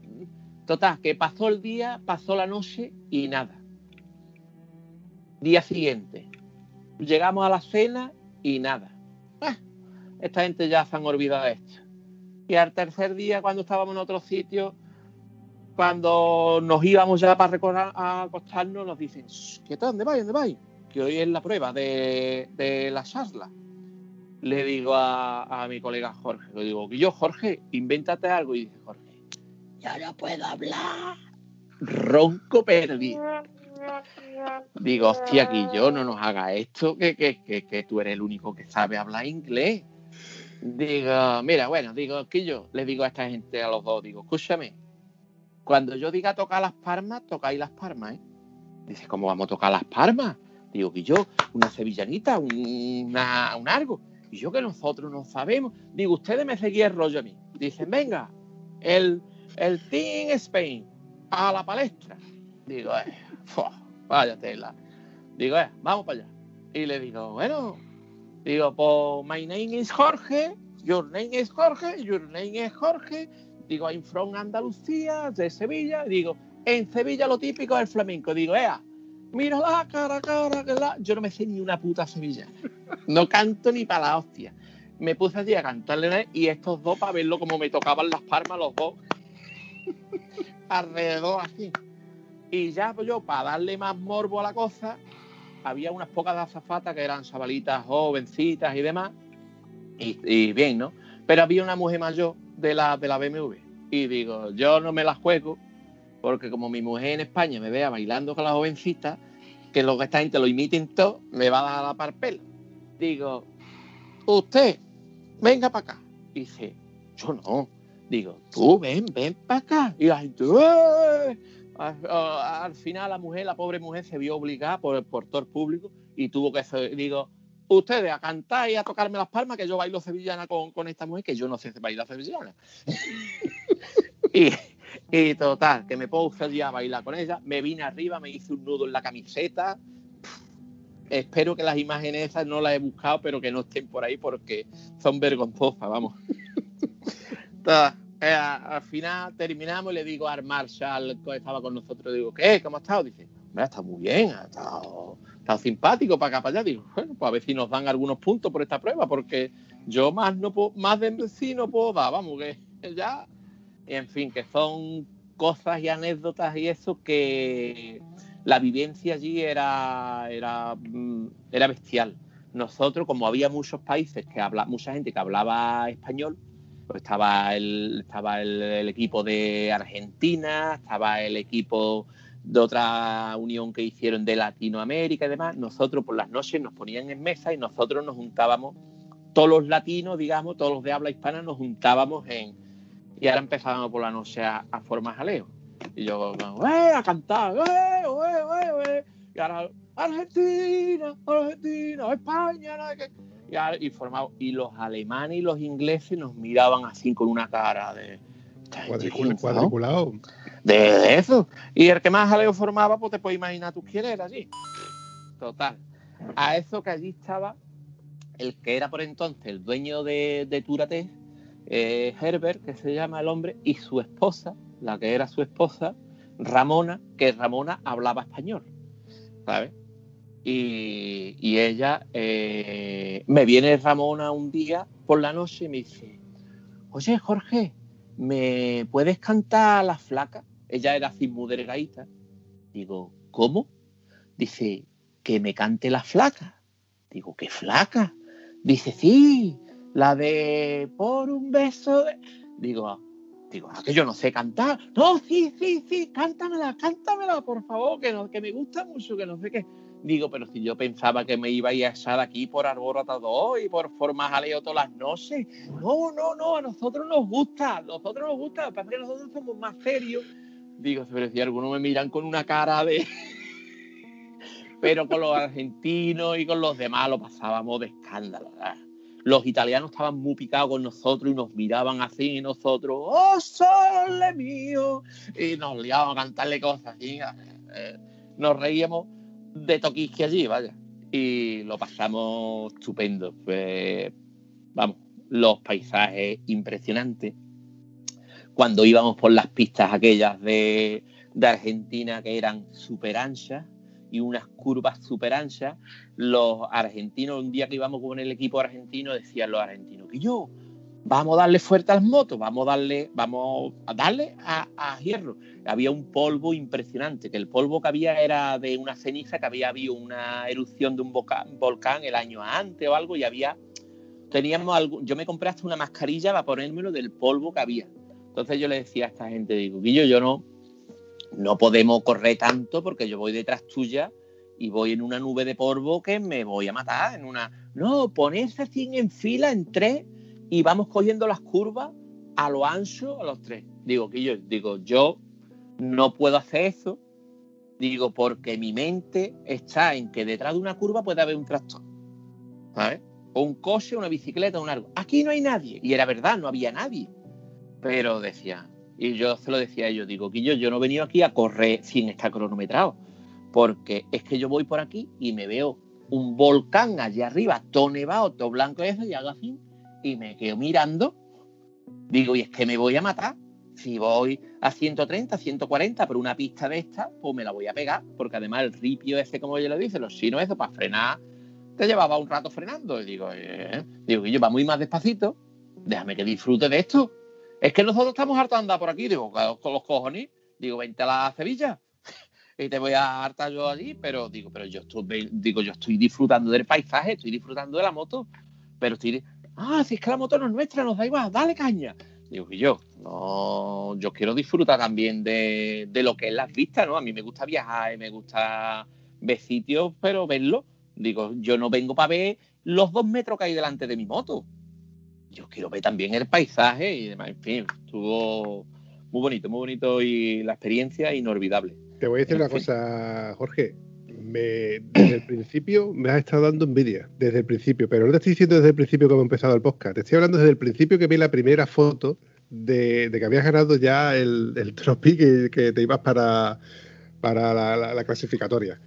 Total, que pasó el día, pasó la noche y nada. Día siguiente. Llegamos a la cena y nada. Ah, esta gente ya se han olvidado de esto. Y al tercer día, cuando estábamos en otro sitio, cuando nos íbamos ya para recordar, a acostarnos, nos dicen, "Shh, ¿qué tal? ¿Dónde vais? ¿Dónde vais? Que hoy es la prueba de, de la charla. Le digo a, a mi colega Jorge, le digo, yo, Jorge, invéntate algo. Y dice Jorge, ya no puedo hablar. Ronco perdido. Digo, hostia, yo no nos haga esto, que, que, que, que tú eres el único que sabe hablar inglés. Digo, mira, bueno, digo, que yo le digo a esta gente, a los dos, digo, escúchame, cuando yo diga tocar las palmas, tocáis las palmas, ¿eh? Dice, ¿cómo vamos a tocar las palmas? Digo, que yo, una sevillanita, un- una, un algo. Y yo que nosotros no sabemos. Digo, ustedes me seguían el rollo a mí. Dicen, venga, el, el Team Spain a la palestra. Digo, eh, vaya tela. Digo, eh, vamos para allá. Y le digo, bueno, digo, pues my name is Jorge, your name is Jorge, your name is Jorge. Digo, I'm from Andalucía, de Sevilla. Digo, en Sevilla lo típico es el flamenco. Digo, ea, mira la cara, cara, la... Yo no me sé ni una puta sevillana. No canto ni para la hostia. Me puse allí a cantarle y estos dos para verlo como me tocaban las palmas los dos. Alrededor así. Y ya pues yo, para darle más morbo a la cosa, había unas pocas azafatas que eran chavalitas jovencitas y demás. Y, y bien, ¿no? Pero había una mujer mayor de la, de la BMW. Y digo, yo no me la juego, porque como mi mujer en España me vea bailando con la jovencita, que lo que esta gente lo imiten todo, me va a dar la parpela. Digo, usted, venga para acá. Dice, yo no. Digo, tú ven, ven para acá. Y la gente, al, al, final la mujer, la pobre mujer, se vio obligada por el portor público y tuvo que digo, ustedes a cantar y a tocarme las palmas, que yo bailo sevillana con, con esta mujer, que yo no sé bailar sevillana. y, y, total, que me puse allí a bailar con ella, me vine arriba, me hice un nudo en la camiseta. Espero que las imágenes esas no las he buscado, pero que no estén por ahí porque son vergonzosas, vamos. eh, al final terminamos y le digo al Marshall que estaba con nosotros, digo, ¿qué? ¿Cómo ha estado? Dice, ha estado muy bien, ha estado, simpático para acá, para allá. Digo, bueno, pues a ver si nos dan algunos puntos por esta prueba, porque yo más no puedo, más de sí no puedo dar, vamos, que ya, en fin, que son cosas y anécdotas y eso que la vivencia allí era, era, era bestial. Nosotros, como había muchos países que habla, mucha gente que hablaba español, pues estaba el, estaba el, equipo de Argentina, estaba el equipo de otra unión que hicieron de Latinoamérica y demás. Nosotros por las noches nos ponían en mesa y nosotros nos juntábamos, todos los latinos, digamos, todos los de habla hispana, nos juntábamos en. Y ahora empezábamos por la noche a, a formar jaleo. Y yo, ¡eh! a cantar, ¡eh! ¡eh! ¡eh! Y ahora, Argentina, Argentina, España, que y, y, formado, y los alemanes y los ingleses nos miraban así con una cara de cuadricul cuadriculado de, de, eso y el que más jaleo formaba pues te puedes imaginar tú quién era allí total a eso que allí estaba el que era por entonces el dueño de, de Turate eh, Herbert que se llama el hombre y su esposa la que era su esposa Ramona que Ramona hablaba español ¿sabes? Y, y, ella, eh, me viene Ramona un día por la noche y me dice, oye Jorge, ¿me puedes cantar La Flaca? Ella era delgadita. Digo, ¿cómo? Dice, que me cante La Flaca. Digo, ¿qué flaca? Dice, sí, la de por un beso. Digo, digo, ah, que yo no sé cantar. No, sí, sí, sí, cántamela, cántamela, por favor, que, no, que me gusta mucho, que no sé qué. Digo, pero si yo pensaba que me iba a ir a echar aquí por Arboratador y por Formas Jaleo todas las noches. No, no, no, a nosotros nos gusta, a nosotros nos gusta, pasa que nosotros somos más serios. Digo, pero si algunos me miran con una cara de... pero con los argentinos y con los demás lo pasábamos de escándalo. Los italianos estaban muy picados con nosotros y nos miraban así nosotros, ¡oh, sole mío! Y nos liábamos a cantarle cosas así. Nos reíamos de toquisque allí, vaya. Y lo pasamos estupendo. Pues, vamos, los paisajes impresionantes. Cuando íbamos por las pistas aquellas de, Argentina que eran súper anchas y unas curvas súper anchas, los argentinos, un día que íbamos con el equipo argentino, decían los argentinos que yo, vamos a darle fuerte a las motos, vamos a darle, vamos a darle a, hierro. Había un polvo impresionante, que el polvo que había era de una ceniza, que había habido una erupción de un volcán, volcán el año antes o algo, y había, teníamos algo, yo me compré hasta una mascarilla para ponérmelo del polvo que había. Entonces yo le decía a esta gente, digo, Guillo, yo no, no podemos correr tanto porque yo voy detrás tuya y voy en una nube de polvo que me voy a matar, en una, no, ponerse así en fila en tres y vamos cogiendo las curvas a lo ancho a los tres. Digo, que yo, digo, yo no puedo hacer eso, digo, porque mi mente está en que detrás de una curva puede haber un tractor, ¿sabes? O un coche, una bicicleta, un árbol. Aquí no hay nadie. Y era verdad, no había nadie. Pero decía, y yo se lo decía a ellos, digo, que yo, no he venido aquí a correr sin estar cronometrado, porque es que yo voy por aquí y me veo un volcán allá arriba, todo nevado, todo blanco y eso, y hago así, y me quedo mirando, digo, y es que me voy a matar. Si voy a 130, 140 por una pista de esta, pues me la voy a pegar, porque además el ripio ese, como yo le dice, los chinos, eso para frenar, te llevaba un rato frenando. Y digo, eh, digo, yo va muy más despacito, déjame que disfrute de esto. Es que nosotros estamos andar por aquí, digo, con los cojones, digo, vente a la Sevilla y te voy a hartar yo allí, pero digo, pero yo estoy, digo, yo estoy disfrutando del paisaje, estoy disfrutando de la moto, pero estoy, ah, si es que la moto no es nuestra, nos da igual, dale caña. Digo, y yo, no, yo quiero disfrutar también de, de, lo que es las vistas, ¿no? A mí me gusta viajar y me gusta ver sitios, pero verlo. Digo, yo no vengo para ver los dos metros que hay delante de mi moto. Yo quiero ver también el paisaje y demás. En fin, estuvo muy bonito, muy bonito y la experiencia inolvidable. Te voy a decir una cosa, Jorge. Me, desde el principio me has estado dando envidia, desde el principio, pero no te estoy diciendo desde el principio que hemos empezado el podcast, te estoy hablando desde el principio que vi la primera foto de, que habías ganado ya el, el trophy que, te ibas para, para la clasificatoria.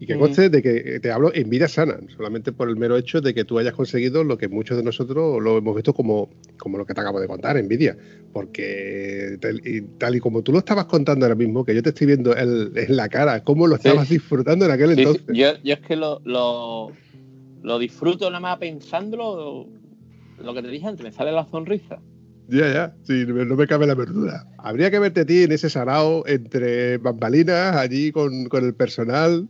Y que conste de que te hablo en vida sana, solamente por el mero hecho de que tú hayas conseguido lo que muchos de nosotros lo hemos visto como, como lo que te acabo de contar, envidia. Porque tal y, como tú lo estabas contando ahora mismo, que yo te estoy viendo en, la cara, cómo lo estabas disfrutando en aquel entonces. Yo, yo, es que lo, lo, disfruto nada más pensándolo, lo que te dije antes, me sale la sonrisa. Ya, ya, sí, no me cabe la verdura. Habría que verte a ti en ese sarao entre bambalinas, allí con, con el personal.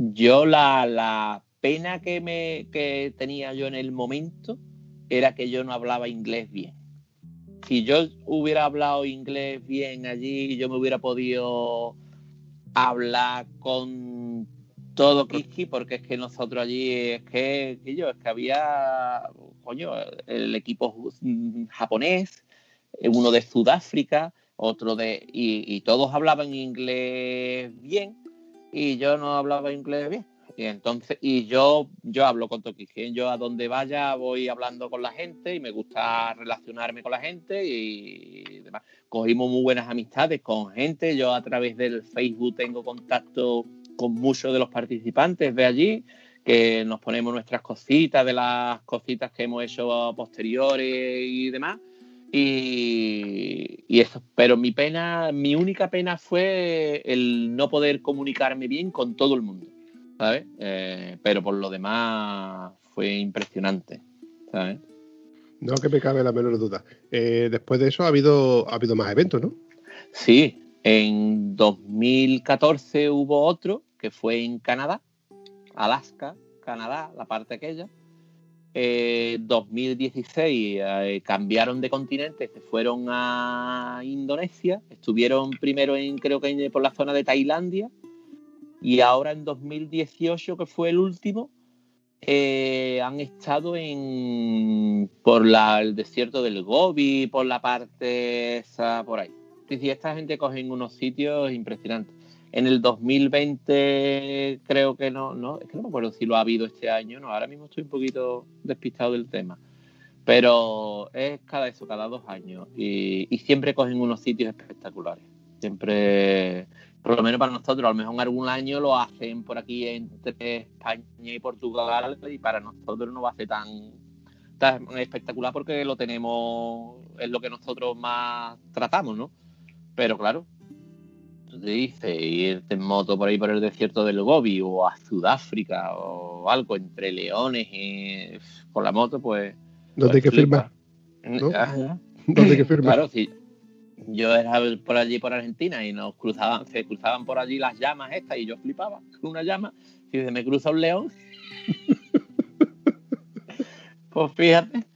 Yo la, pena que, me, que tenía yo en el momento era que yo no hablaba inglés bien. Si yo hubiera hablado inglés bien allí, yo me hubiera podido hablar con todo Kiski, porque es que nosotros allí es que, yo, es que había, coño, el equipo japonés, uno de Sudáfrica, otro de, y todos hablaban inglés bien, y yo no hablaba inglés bien. Y entonces, y yo, yo hablo con Toquijén, yo a donde vaya voy hablando con la gente y me gusta relacionarme con la gente y demás. Cogimos muy buenas amistades con gente, yo a través del Facebook tengo contacto con muchos de los participantes de allí, que nos ponemos nuestras cositas de las cositas que hemos hecho posteriores y demás. Y, eso, pero mi pena, mi única pena fue el no poder comunicarme bien con todo el mundo, ¿sabes? Eh, pero por lo demás fue impresionante, ¿sabes? No que me cabe la menor duda. Eh, después de eso ha habido, ha habido más eventos, ¿no? Sí, en 2014 hubo otro que fue en Canadá, Alaska, Canadá, la parte aquella. 2016 eh, cambiaron de continente, se fueron a Indonesia, estuvieron primero en creo que por la zona de Tailandia y ahora en 2018 que fue el último eh, han estado en por la, el desierto del Gobi, por la parte esa por ahí. Y esta gente cogen unos sitios impresionantes. En el 2020 creo que no, no, es que no me acuerdo si lo ha habido este año, no, ahora mismo estoy un poquito despistado del tema. Pero es cada eso, cada dos años. Y, siempre cogen unos sitios espectaculares. Siempre, por lo menos para nosotros, a lo mejor algún año lo hacen por aquí entre España y Portugal y para nosotros no va a ser tan, tan espectacular porque lo tenemos, es lo que nosotros más tratamos, ¿no? Pero claro, tú te dices, irte en moto por ahí por el desierto del Gobi o a Sudáfrica o algo entre leones y con la moto, pues. ¿Dónde hay que firmar? ¿No? ¿Dónde hay que firmar? Claro, sí. Yo era por allí por Argentina y nos cruzaban, se cruzaban por allí las llamas estas y yo flipaba con una llama. Y se me cruza un león. pues fíjate.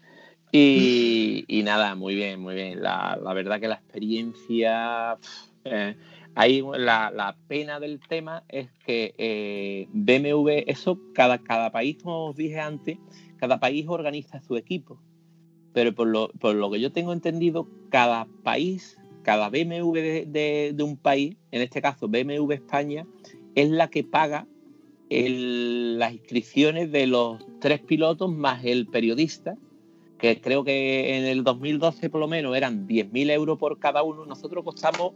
Y, nada, muy bien, muy bien. La, verdad que la experiencia. Eh, Ahí la, pena del tema es que eh, BMW, eso, cada, cada país, como os dije antes, cada país organiza su equipo. Pero por lo, por lo que yo tengo entendido, cada país, cada BMW de, un país, en este caso BMW España, es la que paga las inscripciones de los tres pilotos más el periodista, que creo que en el 2012 por lo menos eran 10.000 euros por cada uno. Nosotros costamos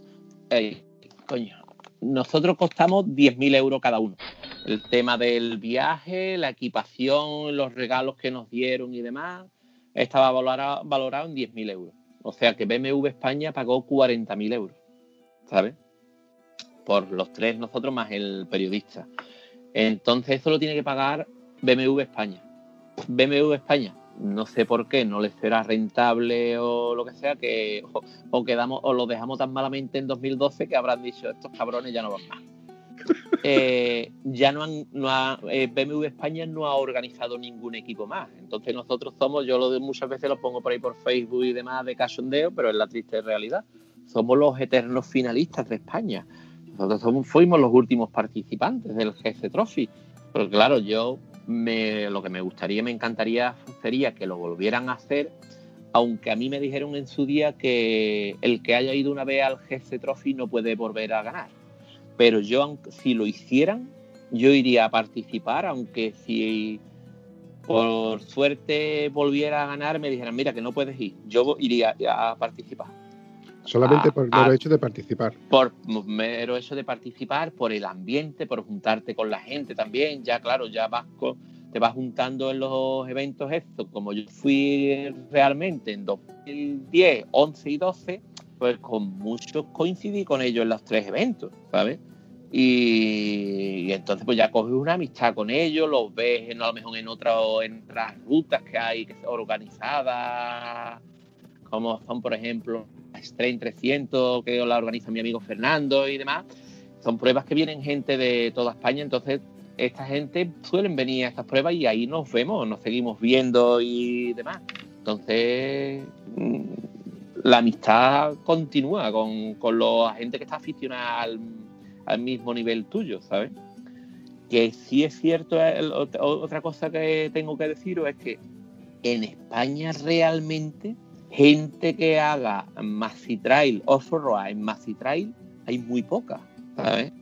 eh, coño, nosotros costamos 10.000 euros cada uno. El tema del viaje, la equipación, los regalos que nos dieron y demás, estaba valorado, valorado en 10.000 euros. O sea que BMW España pagó 40.000 euros, ¿sabes? Por los tres nosotros más el periodista. Entonces eso lo tiene que pagar BMW España. BMW España no sé por qué no les será rentable o lo que sea, que o, quedamos o lo dejamos tan malamente en 2012 que habrán dicho estos cabrones ya no van más. eh, ya no han, no ha, eh, BMW España no ha organizado ningún equipo más. Entonces nosotros somos, yo lo muchas veces lo pongo por ahí por Facebook y demás de cachondeo, pero es la triste realidad. Somos los eternos finalistas de España. Nosotros somos, fuimos los últimos participantes del GC Trophy. Pero claro, yo me, lo que me gustaría, me encantaría sería que lo volvieran a hacer aunque a mí me dijeron en su día que el que haya ido una vez al GC Trophy no puede volver a ganar. Pero yo, si lo hicieran, yo iría a participar, aunque si por suerte volviera a ganar, me dijeran, mira, que no puedes ir, yo iría a participar. Solamente por el mero hecho de participar. Por mero hecho de participar, por el ambiente, por juntarte con la gente también. Ya, claro, ya vas con, te vas juntando en los eventos estos, como yo fui realmente en 2010, 11 y 12, pues con muchos coincidí con ellos en los tres eventos, ¿sabes? Y, entonces pues ya coges una amistad con ellos, los ves en, a lo mejor en, en otras rutas que hay organizadas, como son por ejemplo Strain 300 que la organiza mi amigo Fernando y demás. Son pruebas que vienen gente de toda España, entonces esta gente suelen venir a estas pruebas y ahí nos vemos, nos seguimos viendo y demás. Entonces, mm, la amistad continúa con, con la gente que está aficionada al, mismo nivel tuyo, ¿sabes? Que sí es cierto, otra cosa que tengo que deciros es que en España realmente gente que haga Maxi Trail, off-road en Maxi Trail, hay muy poca, ¿sabes?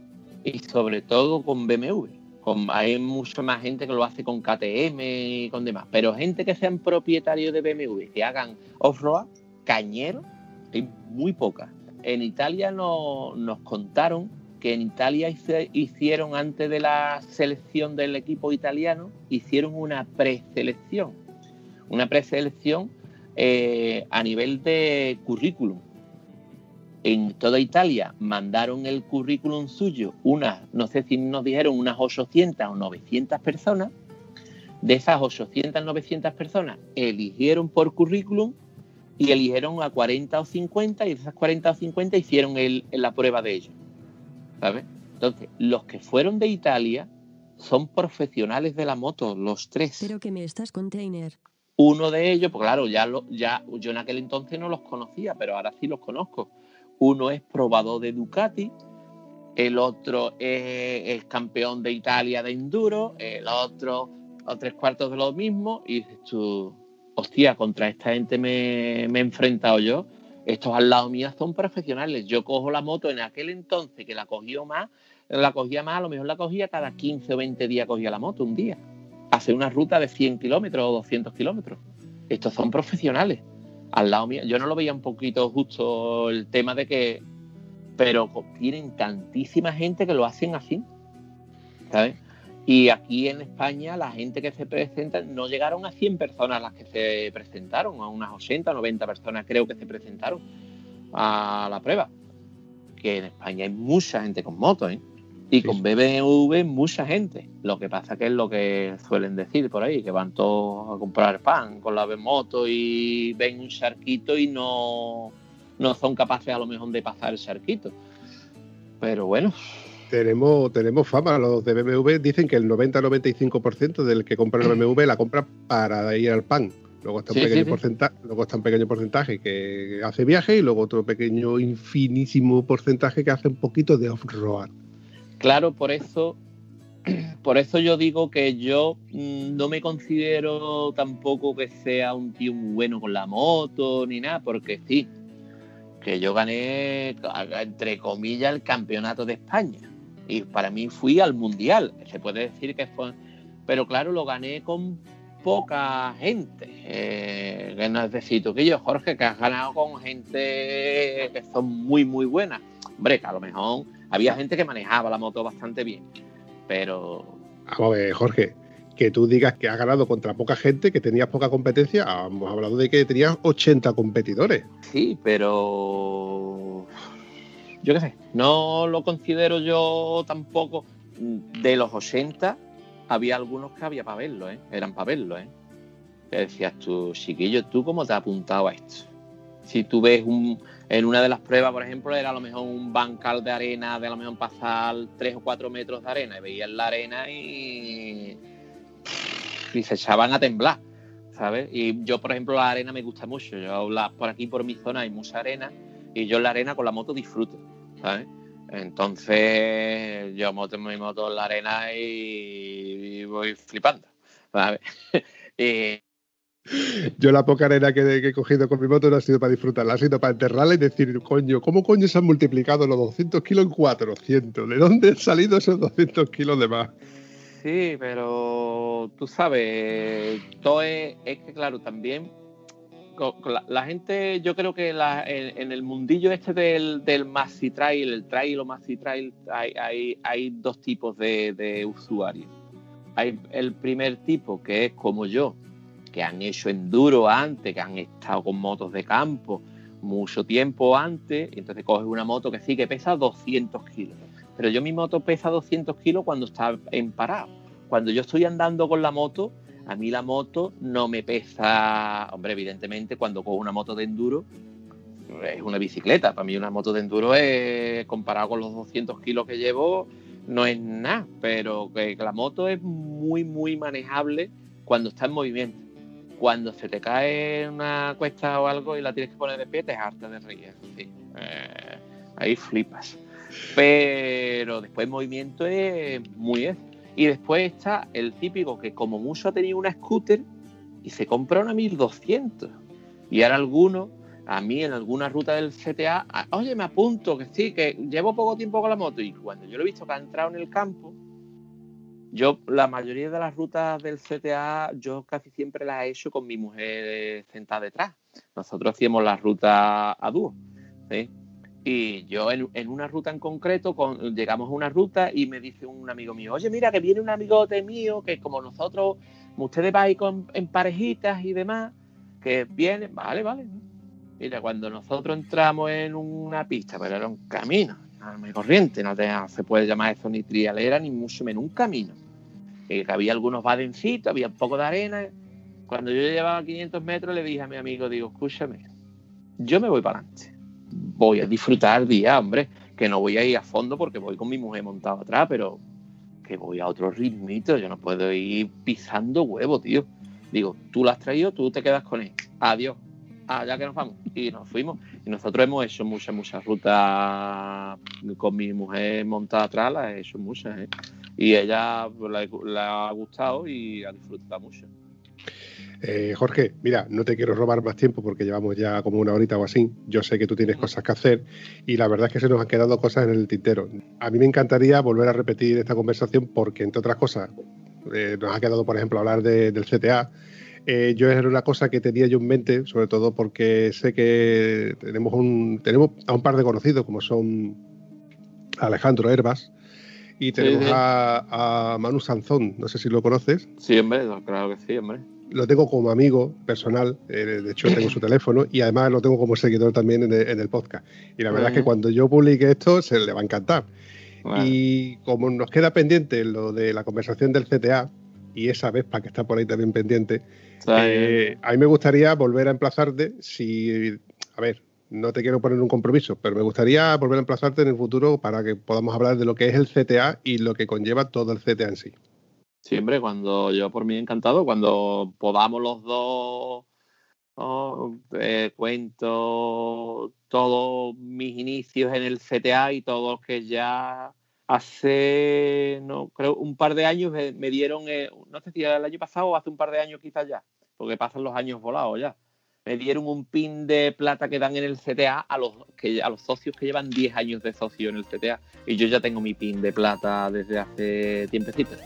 Y sobre todo con BMW hay mucha más gente que lo hace con KTM y con demás, pero gente que sean propietarios de BMW, que hagan off-road, cañero, hay muy poca. En Italia no, nos contaron que en Italia hicieron, antes de la selección del equipo italiano, hicieron una preselección. Una preselección eh, a nivel de currículum en toda Italia mandaron el currículum suyo, unas, no sé si nos dijeron unas 800 o 900 personas. De esas 800, 900 personas eligieron por currículum y eligieron a 40 o 50 y de esas 40 o 50 hicieron el, la prueba de ellos. ¿Sabes? Entonces, los que fueron de Italia son profesionales de la moto, los tres. Pero que me estás container. Uno de ellos, pues claro, ya, lo, ya yo en aquel entonces no los conocía, pero ahora sí los conozco uno es probador de Ducati, el otro es, campeón de Italia de enduro, el otro a tres cuartos de lo mismo, y dices tú, hostia, contra esta gente me, me he enfrentado yo. Estos al lado mío son profesionales. Yo cojo la moto en aquel entonces que la cogió más, la cogía más, a lo mejor la cogía cada 15 o 20 días, cogía la moto un día. Hace una ruta de 100 kilómetros o 200 kilómetros. Estos son profesionales al lado mío. Yo no lo veía un poquito justo el tema de que, pero tienen tantísima gente que lo hacen así, ¿sabes? Y aquí en España la gente que se presenta, no llegaron a 100 personas las que se presentaron, a unas 80, 90 personas creo que se presentaron a la prueba. Que en España hay mucha gente con moto, ¿eh? Y con BMW mucha gente. Lo que pasa que es lo que suelen decir por ahí, que van todos a comprar pan con la moto y ven un charquito y no, no son capaces a lo mejor de pasar el charquito. Pero bueno. Tenemos, tenemos fama, los de BMW dicen que el 90-95% del que compra el BMW la compra para ir al pan. Luego está, un pequeño porcentaje, luego está un pequeño porcentaje que hace viaje y luego otro pequeño infinísimo porcentaje que hace un poquito de off-road. Claro, por eso, por eso yo digo que yo mm, no me considero tampoco que sea un tío muy bueno con la moto ni nada, porque sí, que yo gané, entre comillas, el campeonato de España. Y para mí fui al mundial, se puede decir que fue, pero claro, lo gané con poca gente. Eh, que no es tú que yo, Jorge, que has ganado con gente que son muy, muy buenas. Hombre, que a lo mejor había gente que manejaba la moto bastante bien, pero... Vamos a ver, Jorge, que tú digas que has ganado contra poca gente, que tenías poca competencia, hemos hablado de que tenías 80 competidores. Sí, pero... Yo qué sé, no lo considero yo tampoco. De los 80, había algunos que había para verlo, ¿eh? Eran para verlo, ¿eh? Que decías tú, chiquillo, ¿tú cómo te has apuntado a esto? Si tú ves un, en una de las pruebas, por ejemplo, era a lo mejor un bancal de arena, de a lo mejor pasar 3 o 4 metros de arena, y veías la arena y, y se echaban a temblar, ¿sabes? Y yo, por ejemplo, la arena me gusta mucho. Yo la, por aquí, por mi zona, hay mucha arena, y yo la arena con la moto disfruto, ¿sabes? Entonces yo monto mi moto en la arena y, voy flipando. ¿sabes? y, yo la poca arena que, he cogido con mi moto no ha sido para disfrutarla, ha sido para enterrarla y decir, coño, ¿cómo coño se han multiplicado los 200 kilos en 400? ¿De dónde han salido esos 200 kilos de más? Sí, pero tú sabes, es, que claro, también la, gente, yo creo que en, el mundillo este del, del maxi trail, el trail o maxi trail, hay, hay, dos tipos de, de usuarios. Hay el primer tipo que es como yo, que han hecho enduro antes, que han estado con motos de campo mucho tiempo antes, y entonces coges una moto que sí que pesa 200 kilos. Pero yo mi moto pesa 200 kilos cuando está en parado. Cuando yo estoy andando con la moto, a mí la moto no me pesa, hombre, evidentemente cuando cojo una moto de enduro es una bicicleta. Para mí una moto de enduro es, comparado con los 200 kilos que llevo, no es nada, pero que la moto es muy, muy manejable cuando está en movimiento cuando se te cae una cuesta o algo y la tienes que poner de pie, te harta de reír. Eh, ahí flipas. Pero después el movimiento es muy... Y después está el típico que como mucho ha tenido una scooter y se compra una 1200. Y ahora alguno, a mí en alguna ruta del CTA, oye, me apunto, que sí, que llevo poco tiempo con la moto. Y cuando yo lo he visto que ha entrado en el campo, yo, la mayoría de las rutas del CTA, yo casi siempre las he hecho con mi mujer sentada detrás. Nosotros hacíamos la ruta a dúo. Y yo en, una ruta en concreto, llegamos a una ruta y me dice un amigo mío, oye, mira que viene un amigote mío, que como nosotros, ustedes vais en parejitas y demás, que viene, vale, vale. Mira, cuando nosotros entramos en una pista, pero era un camino, muy corriente, no se puede llamar eso ni trialera, ni mucho menos un camino que había algunos badencitos, había un poco de arena. Cuando yo llevaba 500 metros le dije a mi amigo, digo, escúchame, yo me voy para adelante. Voy a disfrutar el día, hombre, que no voy a ir a fondo porque voy con mi mujer montada atrás, pero que voy a otro ritmito, yo no puedo ir pisando huevo, tío. Digo, tú lo has traído, tú te quedas con él. Adiós. Ah, ya que nos vamos. Y nos fuimos. Y nosotros hemos hecho muchas, muchas rutas con mi mujer montada atrás, las he hecho muchas. ¿eh? y ella pues, le, ha gustado y ha disfrutado mucho. Eh, Jorge, mira, no te quiero robar más tiempo porque llevamos ya como una horita o así. Yo sé que tú tienes cosas que hacer y la verdad es que se nos han quedado cosas en el tintero. A mí me encantaría volver a repetir esta conversación porque, entre otras cosas, eh, nos ha quedado, por ejemplo, hablar del CTA. Eh, yo era una cosa que tenía yo en mente, sobre todo porque sé que tenemos, un, tenemos a un par de conocidos como son Alejandro Herbas, y tenemos A, Manu Sanzón, no sé si lo conoces. Sí, hombre, claro que sí, hombre. Lo tengo como amigo personal, eh, de hecho tengo su teléfono y además lo tengo como seguidor también en el, podcast. Y la verdad es que cuando yo publique esto se le va a encantar. Y como nos queda pendiente lo de la conversación del CTA y esa Vespa que está por ahí también pendiente, eh, a mí me gustaría volver a emplazarte si, a ver, no te quiero poner un compromiso, pero me gustaría volver a emplazarte en el futuro para que podamos hablar de lo que es el CTA y lo que conlleva todo el CTA en sí. Siempre, cuando yo por mí encantado, cuando podamos los dos, oh, eh, cuento todos mis inicios en el CTA y todos que ya hace, no creo, un par de años me, dieron, eh, no sé si era el año pasado o hace un par de años quizás ya, porque pasan los años volados ya me dieron un pin de plata que dan en el CTA a los, que, a los socios que llevan 10 años de socio en el CTA. Y yo ya tengo mi pin de plata desde hace tiempecito.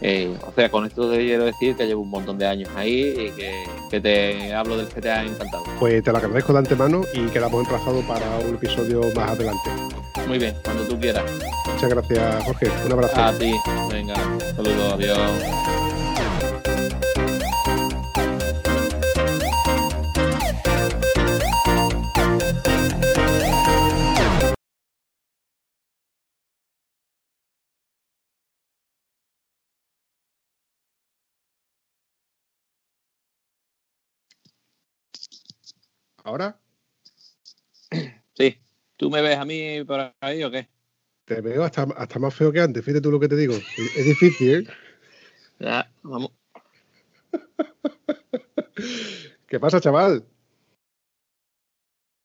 Eh, o sea, con esto te quiero decir que llevo un montón de años ahí y que, te hablo del CTA encantado. Pues te lo agradezco de antemano y quedamos emplazados para un episodio más adelante. Muy bien, cuando tú quieras. Muchas gracias, Jorge. Un abrazo. A ti. Venga, saludos, adiós. ¿Ahora? Sí. ¿Tú me ves a mí por ahí o qué? Te veo hasta, hasta más feo que antes, fíjate tú lo que te digo. Es, es difícil, ¿eh? Ya, vamos. ¿Qué pasa, chaval?